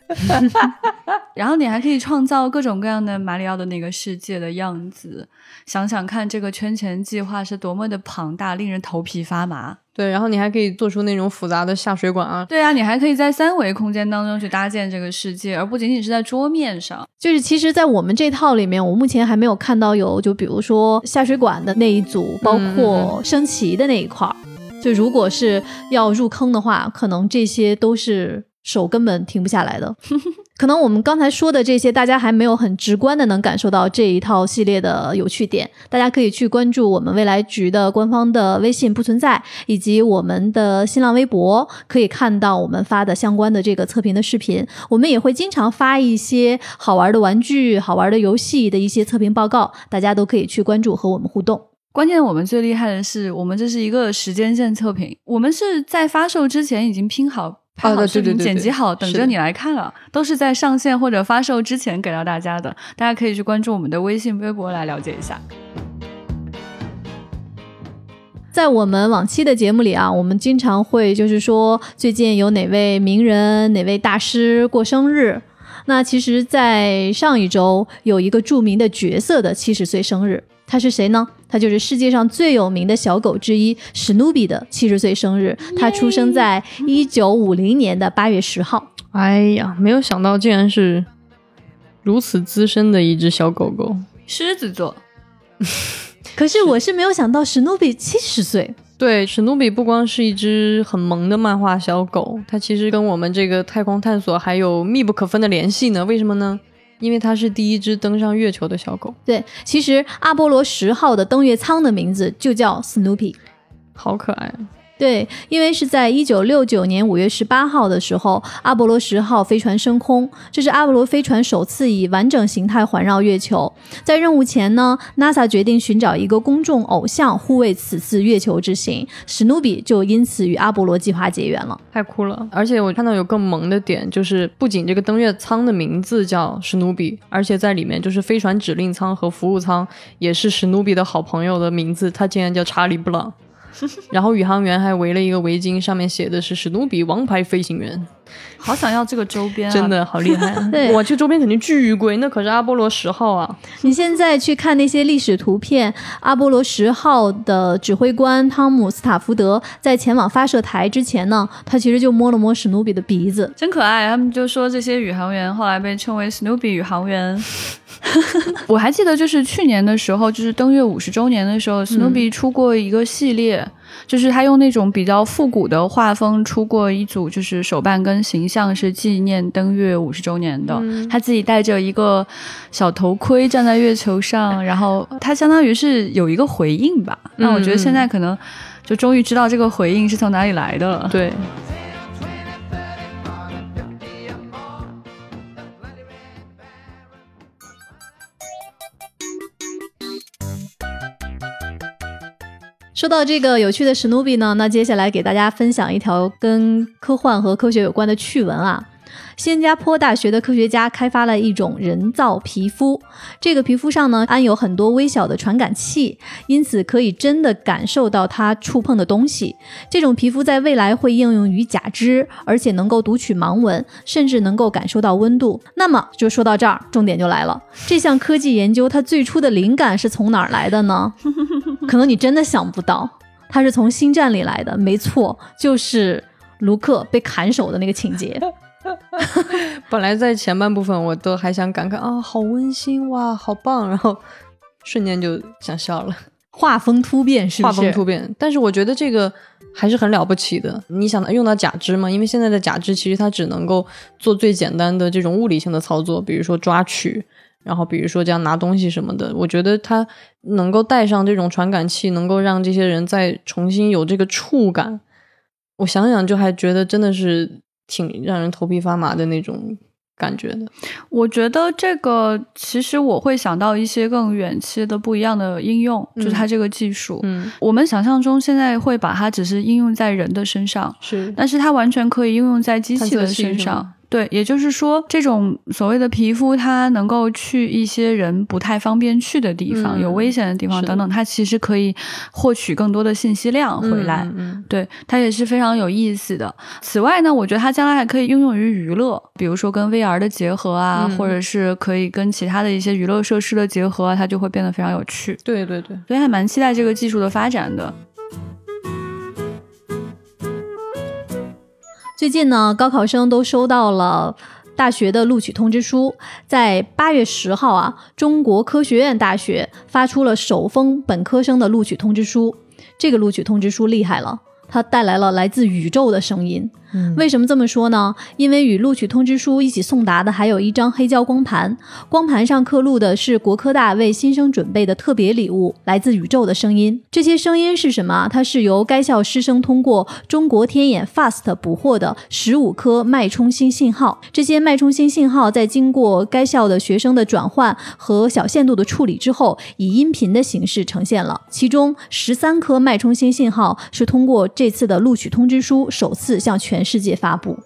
然后你还可以创造各种各样的马里奥的那个世界的样子。想想看，这个圈钱计划是多么的庞大，令人头皮发麻。对，然后你还可以做出那种复杂的下水管啊，对啊，你还可以在三维空间当中去搭建这个世界，而不仅仅是在桌面上。就是其实，在我们这套里面，我目前还没有看到有，就比如说下水管的那一组，包括升旗的那一块儿。就如果是要入坑的话，可能这些都是手根本停不下来的。可能我们刚才说的这些，大家还没有很直观的能感受到这一套系列的有趣点。大家可以去关注我们未来局的官方的微信不存在，以及我们的新浪微博，可以看到我们发的相关的这个测评的视频。我们也会经常发一些好玩的玩具、好玩的游戏的一些测评报告，大家都可以去关注和我们互动。关键我们最厉害的是，我们这是一个时间线测评，我们是在发售之前已经拼好。拍好对视频、剪辑好，等着你来看了，都是在上线或者发售之前给到大家的。大家可以去关注我们的微信、微博来了解一下。在我们往期的节目里啊，我们经常会就是说，最近有哪位名人、哪位大师过生日。那其实，在上一周有一个著名的角色的七十岁生日，他是谁呢？他就是世界上最有名的小狗之一史努比的七十岁生日。它出生在一九五零年的八月十号。哎呀，没有想到竟然是如此资深的一只小狗狗。狮子座，可是我是没有想到史努比七十岁。对，史努比不光是一只很萌的漫画小狗，它其实跟我们这个太空探索还有密不可分的联系呢。为什么呢？因为它是第一只登上月球的小狗，对，其实阿波罗十号的登月舱的名字就叫 Snoopy。好可爱。对，因为是在一九六九年五月十八号的时候，阿波罗十号飞船升空，这是阿波罗飞船首次以完整形态环绕月球。在任务前呢，NASA 决定寻找一个公众偶像护卫此次月球之行，史努比就因此与阿波罗计划结缘了。太酷了！而且我看到有更萌的点，就是不仅这个登月舱的名字叫史努比，而且在里面就是飞船指令舱和服务舱也是史努比的好朋友的名字，他竟然叫查理布朗。然后宇航员还围了一个围巾，上面写的是史努比王牌飞行员，好想要这个周边、啊，真的好厉害、啊！对我这周边肯定巨贵，那可是阿波罗十号啊！你现在去看那些历史图片，阿波罗十号的指挥官汤姆斯塔福德在前往发射台之前呢，他其实就摸了摸史努比的鼻子。真可爱。他们就说这些宇航员后来被称为 Snoopy 宇航员。我还记得，就是去年的时候，就是登月五十周年的时候、o p y 出过一个系列，就是他用那种比较复古的画风出过一组，就是手办跟形象是纪念登月五十周年的。他自己戴着一个小头盔站在月球上，然后他相当于是有一个回应吧。那我觉得现在可能就终于知道这个回应是从哪里来的了。对，说到这个有趣的史努比呢，那接下来给大家分享一条跟科幻和科学有关的趣闻啊。新加坡大学的科学家开发了一种人造皮肤，这个皮肤上呢安有很多微小的传感器，因此可以真的感受到它触碰的东西。这种皮肤在未来会应用于假肢，而且能够读取盲文，甚至能够感受到温度。那么就说到这儿，重点就来了，这项科技研究它最初的灵感是从哪儿来的呢？可能你真的想不到，它是从星战里来的。没错，就是卢克被砍手的那个情节。本来在前半部分我都还想感慨啊，好温馨哇，好棒，然后瞬间就想笑了。画风突变，是不画？风突变。但是我觉得这个还是很了不起的。你想用到假肢吗？因为现在的假肢其实它只能够做最简单的这种物理性的操作，比如说抓取，然后比如说这样拿东西什么的。我觉得它能够带上这种传感器，能够让这些人再重新有这个触感。我想想就还觉得真的是挺让人头皮发麻的那种感觉的。我觉得这个其实我会想到一些更远期的不一样的应用，就是它这个技术。嗯，我们想象中现在会把它只是应用在人的身上，是但是它完全可以应用在机器的身上吗。对，也就是说，这种所谓的皮肤，它能够去一些人不太方便去的地方、嗯有危险的地方等等，它其实可以获取更多的信息量回来。嗯嗯对，它也是非常有意思的。此外呢，我觉得它将来还可以应用于娱乐，比如说跟 VR 的结合啊，嗯或者是可以跟其他的一些娱乐设施的结合啊，它就会变得非常有趣。对对对，所以还蛮期待这个技术的发展的。最近呢，高考生都收到了大学的录取通知书。在八月十号啊，中国科学院大学发出了首封本科生的录取通知书。这个录取通知书厉害了，它带来了来自宇宙的声音。为什么这么说呢？因为与录取通知书一起送达的还有一张黑胶光盘，光盘上刻录的是国科大为新生准备的特别礼物——来自宇宙的声音。这些声音是什么？它是由该校师生通过中国天眼 FAST 捕获的十五颗脉冲星信号。这些脉冲星信号在经过该校的学生的转换和小限度的处理之后，以音频的形式呈现了。其中十三颗脉冲星信号是通过这次的录取通知书首次向全世界发布，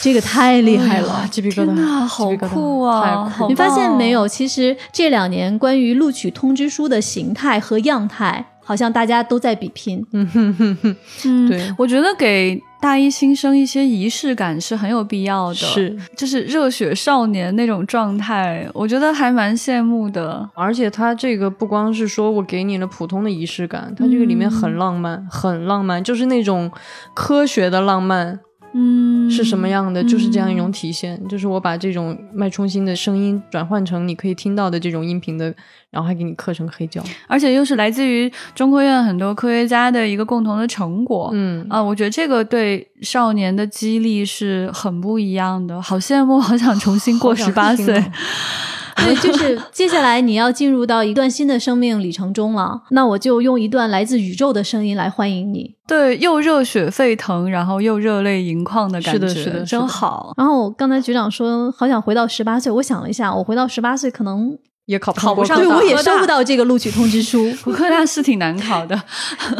这个太厉害了。哎呀鸡皮疙瘩，天呐，好酷啊！太酷你发现没有？其实这两年关于录取通知书的形态和样态，好像大家都在比拼。嗯哼哼哼，嗯，对我觉得给大一新生一些仪式感是很有必要的，是，就是热血少年那种状态，我觉得还蛮羡慕的。而且他这个不光是说我给你了普通的仪式感，他这个里面嗯很浪漫，很浪漫，就是那种科学的浪漫嗯，是什么样的，就是这样一种嗯体现。就是我把这种脉冲星的声音转换成你可以听到的这种音频的，然后还给你刻成黑胶。而且又是来自于中科院很多科学家的一个共同的成果。嗯啊，我觉得这个对少年的激励是很不一样的，好羡慕，好想重新过十八岁。对，就是接下来你要进入到一段新的生命里程中了，那我就用一段来自宇宙的声音来欢迎你。对，又热血沸腾，然后又热泪盈眶的感觉，是的是的真好。然后刚才局长说好想回到十八岁，我想了一下，我回到十八岁可能也考考不上对我也收不到这个录取通知书。国科大是挺难考的，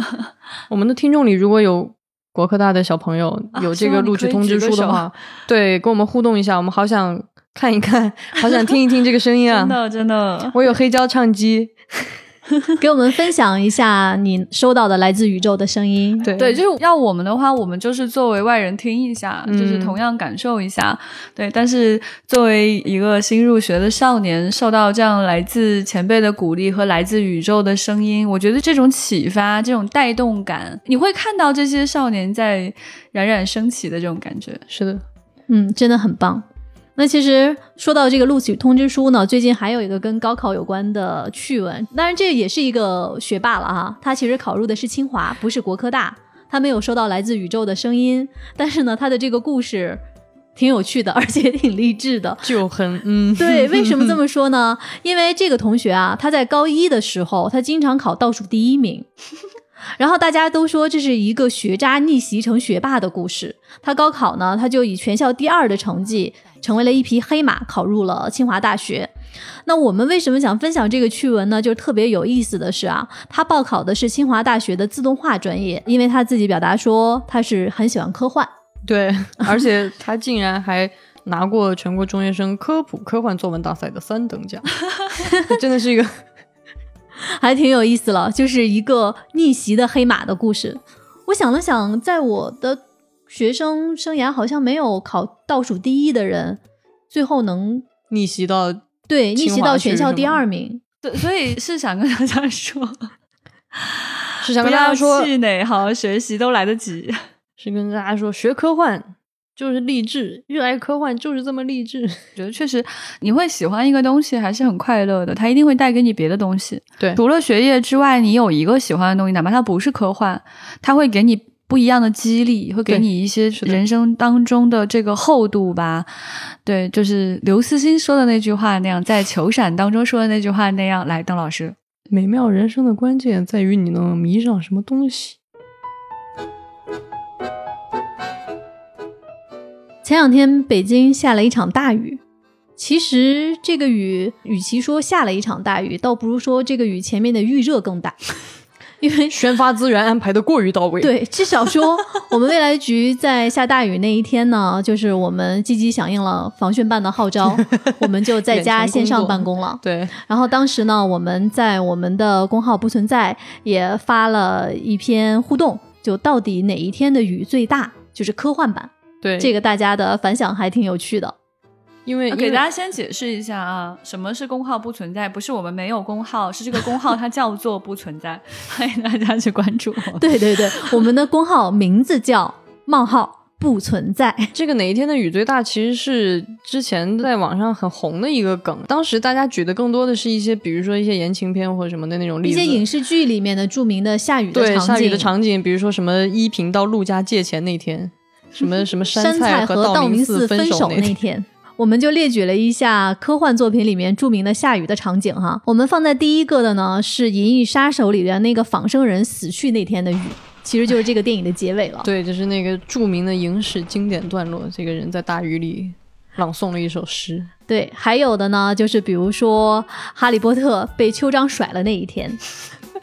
我们的听众里如果有国科大的小朋友啊有这个录取通知书的话，对，跟我们互动一下，我们好想看一看，好想听一听这个声音啊 真！的真的。我有黑胶唱机，给我们分享一下你收到的来自宇宙的声音。对对，就是要我们的话，我们就是作为外人听一下，就是嗯同样感受一下。对，但是作为一个新入学的少年，受到这样来自前辈的鼓励和来自宇宙的声音，我觉得这种启发、这种带动感，你会看到这些少年在冉冉升起的这种感觉。是的，嗯，真的很棒。那其实说到这个录取通知书呢，最近还有一个跟高考有关的趣闻，当然这也是一个学霸了哈，他其实考入的是清华，不是国科大，他没有收到来自宇宙的声音，但是呢，他的这个故事挺有趣的，而且挺励志的。就很嗯，对，为什么这么 说呢？因为这个同学啊，他在高一的时候，他经常考倒数第一名。然后大家都说这是一个学渣逆袭成学霸的故事。他高考呢，他就以全校第二的成绩，成为了一匹黑马，考入了清华大学。那我们为什么想分享这个趣闻呢？就是特别有意思的是啊，他报考的是清华大学的自动化专业，因为他自己表达说他是很喜欢科幻。对，而且他竟然还拿过全国中学生科普科幻作文大赛的三等奖，真的是一个 还挺有意思了，就是一个逆袭的黑马的故事。我想了想，在我的学生生涯，好像没有考倒数第一的人，最后能逆袭到对逆袭到全校第二名。对，所以是想跟大家说，是想跟大家说，气馁，好好学习都来得及。是跟大家说学科幻就是励志，热爱科幻就是这么励志。觉得确实，你会喜欢一个东西还是很快乐的，它一定会带给你别的东西。对，除了学业之外，你有一个喜欢的东西，哪怕它不是科幻，它会给你不一样的激励，会给你一些人生当中的这个厚度吧。对，就是刘慈欣说的那句话那样，在球闪当中说的那句话那样。来，邓老师，美妙人生的关键在于你能迷上什么东西。前两天北京下了一场大雨，其实这个雨与其说下了一场大雨，倒不如说这个雨前面的预热更大，因为 宣发资源安排的过于到位。对，至少说 我们未来局在下大雨那一天呢，就是我们积极响应了防汛办的号召，我们就在家线上办公了。对，然后当时呢，我们在我们的公号不存在也发了一篇互动，就到底哪一天的雨最大，就是科幻版。对，这个大家的反响还挺有趣的，因为给大家先解释一下啊，什么是公号不存在？不是我们没有公号，是这个公号它叫做不存在，欢迎大家去关注。对对对，我们的公号名字叫冒号不存在。这个哪一天的雨最大，其实是之前在网上很红的一个梗，当时大家举的更多的是一些，比如说一些言情片或者什么的那种例子，一些影视剧里面的著名的下雨的场景，下雨的场景，比如说什么依萍到陆家借钱那天。什么什么 山菜和道明寺分手那天，我们就列举了一下科幻作品里面著名的下雨的场景哈。我们放在第一个的呢是《银翼杀手》里边那个仿生人死去那天的雨，其实就是这个电影的结尾了。对，就是那个著名的影史经典段落，这个人在大雨里朗诵了一首诗。对，还有的呢，就是比如说《哈利波特》被秋张甩了那一天。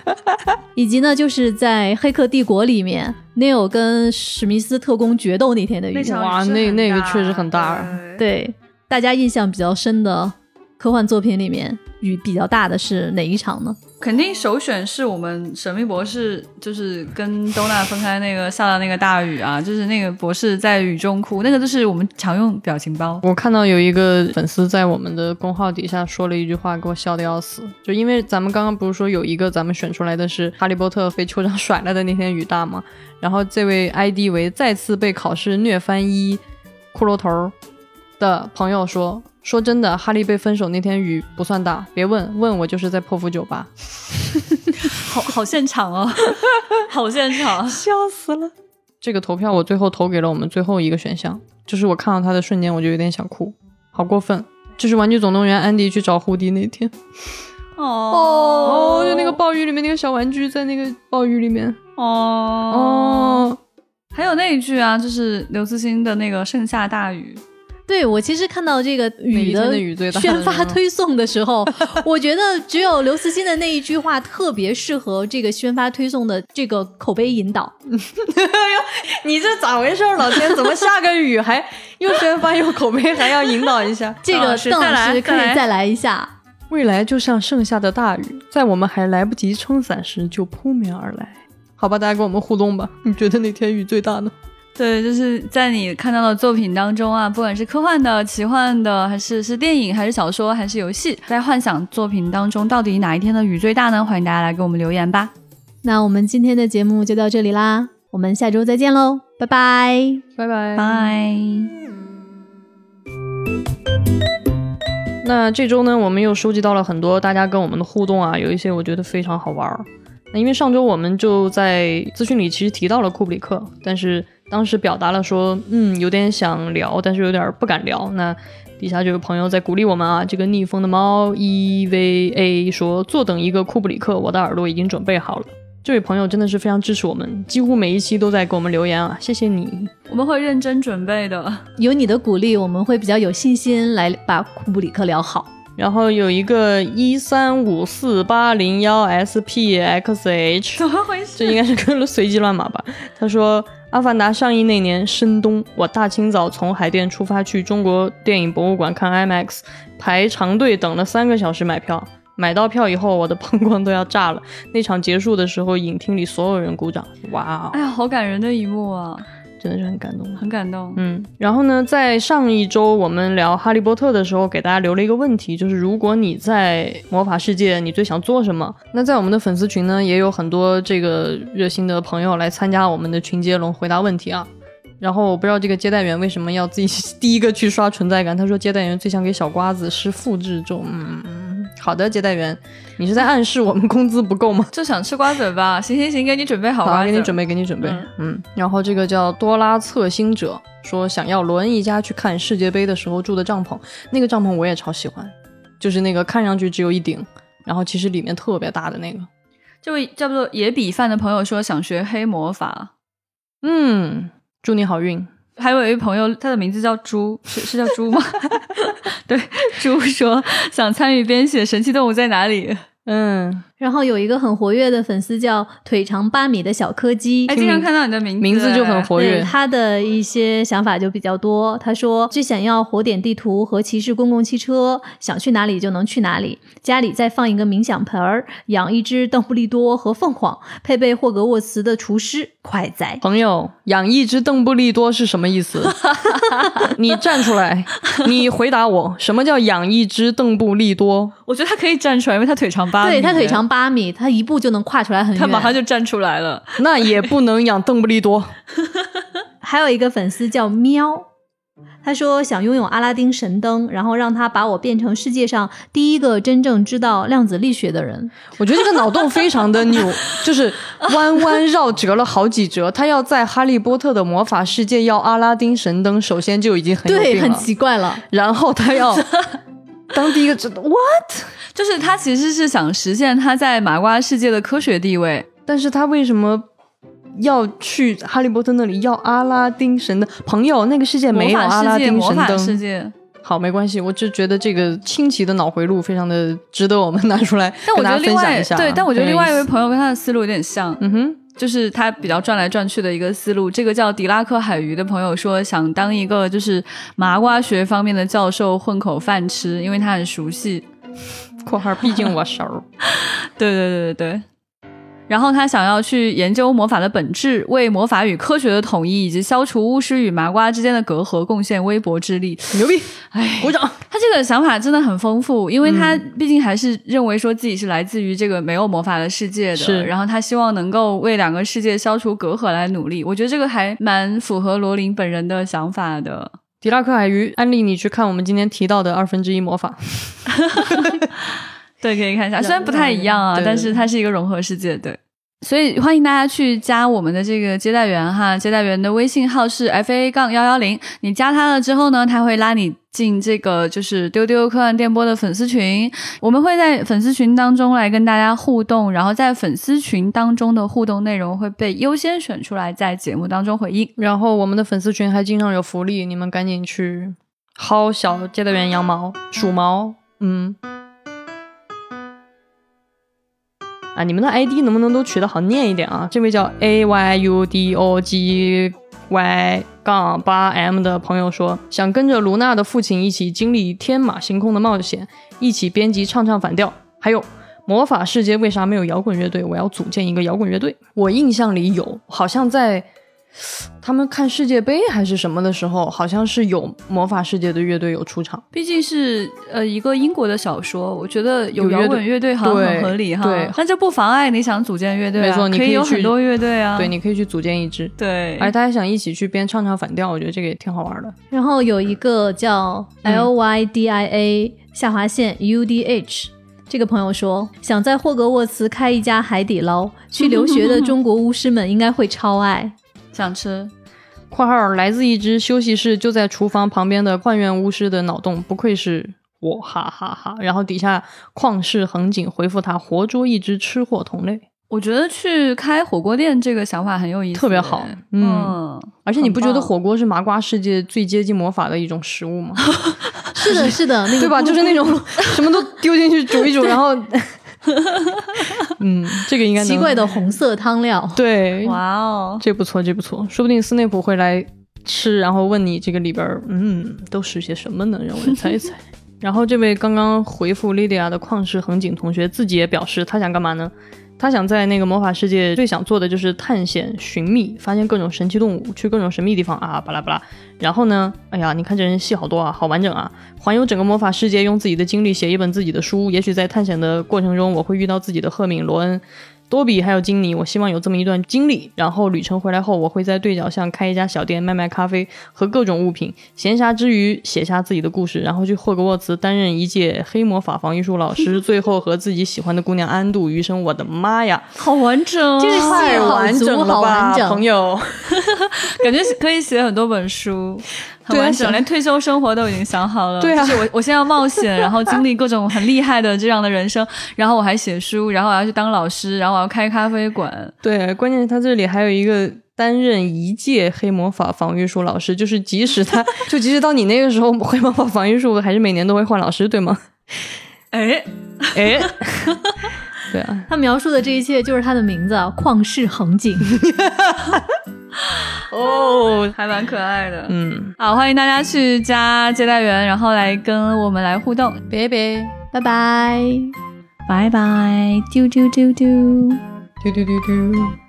以及呢，就是在《黑客帝国》里面，Neil 跟史密斯特工决斗那天的雨，哇，那那个确实很大。对，大家印象比较深的科幻作品里面，雨比较大的是哪一场呢？肯定首选是我们神秘博士，就是跟兜娜分开那个下的那个大雨啊，就是那个博士在雨中哭，那个就是我们常用表情包。我看到有一个粉丝在我们的公号底下说了一句话，给我笑的要死。就因为咱们刚刚不是说有一个咱们选出来的是哈利波特被酋长甩了的那天雨大吗？然后这位 ID 为再次被考试虐翻一骷髅头的朋友说。说真的，哈利被分手那天雨不算大，别问问我就是在破釜酒吧，好好现场哦，好现场，笑死了。这个投票我最后投给了我们最后一个选项，就是我看到他的瞬间我就有点想哭，好过分。就是《玩具总动员》安迪去找胡迪那天，哦哦，就那个暴雨里面那个小玩具在那个暴雨里面，哦哦，还有那一句啊，就是刘慈欣的那个盛夏大雨。对我其实看到这个雨的宣发推送的时候，我觉得只有刘慈欣的那一句话特别适合这个宣发推送的这个口碑引导。你这咋回事？老天，怎么下个雨还又宣发又口碑，还要引导一下？这个邓老师可以再来一下。未来就像盛夏的大雨，在我们还来不及撑伞时就扑面而来。好吧，大家跟我们互动吧。你觉得哪天雨最大呢？对，就是在你看到的作品当中啊，不管是科幻的、奇幻的，还是是电影，还是小说，还是游戏，在幻想作品当中，到底哪一天的雨最大呢？欢迎大家来给我们留言吧。那我们今天的节目就到这里啦，我们下周再见喽，拜拜，拜拜，拜。那这周呢，我们又收集到了很多大家跟我们的互动啊，有一些我觉得非常好玩儿。那因为上周我们就在资讯里其实提到了库布里克，但是。当时表达了说，嗯，有点想聊，但是有点不敢聊。那底下就有朋友在鼓励我们啊。这个逆风的猫 E V A 说，坐等一个库布里克，我的耳朵已经准备好了。这位朋友真的是非常支持我们，几乎每一期都在给我们留言啊，谢谢你，我们会认真准备的。有你的鼓励，我们会比较有信心来把库布里克聊好。然后有一个一三五四八零幺 S P X H，怎么回事？这应该是跟随机乱码吧？他说。《阿凡达》上映那年深冬，我大清早从海淀出发去中国电影博物馆看 IMAX，排长队等了三个小时买票。买到票以后，我的膀胱都要炸了。那场结束的时候，影厅里所有人鼓掌。哇，哎呀，好感人的一幕啊！真的是很感动，很感动。嗯，然后呢，在上一周我们聊《哈利波特》的时候，给大家留了一个问题，就是如果你在魔法世界，你最想做什么？那在我们的粉丝群呢，也有很多这个热心的朋友来参加我们的群接龙回答问题啊。然后我不知道这个接待员为什么要自己第一个去刷存在感。他说接待员最想给小瓜子是复制种。嗯，好的，接待员，你是在暗示我们工资不够吗？就想吃瓜子吧。行行行，给你准备好瓜子，给你准备，给你准备。嗯，然后这个叫多拉测星者说想要罗恩一家去看世界杯的时候住的帐篷，那个帐篷我也超喜欢，就是那个看上去只有一顶，然后其实里面特别大的那个。这位叫做野比饭的朋友说想学黑魔法，嗯，祝你好运。还有一位朋友，他的名字叫猪，是是叫猪吗？对，猪说想参与编写《神奇动物在哪里》。嗯，然后有一个很活跃的粉丝叫腿长八米的小柯基，哎，经常看到你的名字，名字就很活跃。他的一些想法就比较多。他说最想要火点地图和骑士公共汽车，想去哪里就能去哪里。家里再放一个冥想盆儿，养一只邓布利多和凤凰，配备霍格沃茨的厨师，快哉！朋友，养一只邓布利多是什么意思？你站出来，你回答我，什么叫养一只邓布利多？我觉得他可以站出来，因为他腿长八米。对他腿长八米，他一步就能跨出来很远。他马上就站出来了。那也不能养邓布利多。还有一个粉丝叫喵，他说想拥有阿拉丁神灯，然后让他把我变成世界上第一个真正知道量子力学的人。我觉得这个脑洞非常的 扭，就是弯弯绕折了好几折。他要在哈利波特的魔法世界要阿拉丁神灯，首先就已经很对，很奇怪了。然后他要。当第一个知道 what，就是他其实是想实现他在麻瓜世界的科学地位，但是他为什么要去哈利波特那里要阿拉丁神灯？朋友，那个世界没有阿拉丁神灯。世 界好，没关系，我就觉得这个清奇的脑回路非常的值得我们拿出来跟大家分享一下。对，但我觉得另外一位朋友跟他的思路有点像。嗯哼。就是他比较转来转去的一个思路。这个叫迪拉克海鱼的朋友说，想当一个就是麻瓜学方面的教授混口饭吃，因为他很熟悉。括号，毕竟我熟。对对对对对。然后他想要去研究魔法的本质，为魔法与科学的统一以及消除巫师与麻瓜之间的隔阂贡献微薄之力。牛逼！哎，鼓掌！他这个想法真的很丰富，因为他毕竟还是认为说自己是来自于这个没有魔法的世界的，是。然后他希望能够为两个世界消除隔阂来努力。我觉得这个还蛮符合罗琳本人的想法的。狄拉克海鱼，安利你去看我们今天提到的二分之一魔法。对，可以看一下，虽然不太一样啊，但是它是一个融合世界，对。所以欢迎大家去加我们的这个接待员哈，接待员的微信号是 f a 杠幺幺零。你加他了之后呢，他会拉你进这个就是丢丢科幻电波的粉丝群。我们会在粉丝群当中来跟大家互动，然后在粉丝群当中的互动内容会被优先选出来，在节目当中回应。然后我们的粉丝群还经常有福利，你们赶紧去薅小接待员羊毛、鼠毛，嗯。啊，你们的 ID 能不能都取得好念一点啊？这位叫 A Y U D O G Y 杠八 M 的朋友说，想跟着卢娜的父亲一起经历天马行空的冒险，一起编辑唱唱反调。还有魔法世界为啥没有摇滚乐队？我要组建一个摇滚乐队。我印象里有，好像在。他们看世界杯还是什么的时候，好像是有魔法世界的乐队有出场。毕竟是呃一个英国的小说，我觉得有摇滚乐队好像很合理哈。对，但这不妨碍你想组建乐队，没错，你可以有很多乐队啊。对，你可以去组建一支。对，而大家想一起去边唱唱反调，我觉得这个也挺好玩的。然后有一个叫 L Y D I A 下划线 U D H 这个朋友说，想在霍格沃茨开一家海底捞，去留学的中国巫师们应该会超爱。想吃，括号来自一只休息室就在厨房旁边的幻愿巫师的脑洞，不愧是我，哈哈哈。然后底下旷世恒景回复他：活捉一只吃货同类。我觉得去开火锅店这个想法很有意思，特别好。嗯，而且你不觉得火锅是麻瓜世界最接近魔法的一种食物吗？是的，是的，对吧？就是那种什么都丢进去煮一煮，然后。嗯，这个应该奇怪的红色汤料。对，哇哦，这不错，这不错，说不定斯内普会来吃，然后问你这个里边，嗯，都是些什么呢？让我来猜一猜。然后这位刚刚回复莉迪亚的旷世恒景同学自己也表示，他想干嘛呢？他想在那个魔法世界最想做的就是探险寻觅，发现各种神奇动物，去各种神秘地方啊，巴拉巴拉。然后呢，哎呀，你看这人戏好多啊，好完整啊，环游整个魔法世界，用自己的经历写一本自己的书。也许在探险的过程中，我会遇到自己的赫敏罗恩。多比还有金妮，我希望有这么一段经历。然后旅程回来后，我会在对角巷开一家小店，卖卖咖啡和各种物品。闲暇之余写下自己的故事，然后去霍格沃茨担任一届黑魔法防御术老师，最后和自己喜欢的姑娘安度余生。我的妈呀，好完整，这个太好完整了好吧，完整朋友。感觉可以写 很多本书，很完整，连退休生活都已经想好了。对啊就是我我现在要冒险，然后经历各种很厉害的这样的人生，然后我还写书，然后我要去当老师，然后我要开咖啡馆。对，关键是他这里还有一个担任一届黑魔法防御术老师，就是即使他 就即使到你那个时候，黑魔法防御术还是每年都会换老师，对吗？哎，哎，对啊，他描述的这一切就是他的名字啊，旷世恒景。哦，还蛮可爱的。嗯，好，欢迎大家去加接待员，然后来跟我们来互动。拜拜，拜拜。拜拜，丢丢丢丢。丢丢丢丢。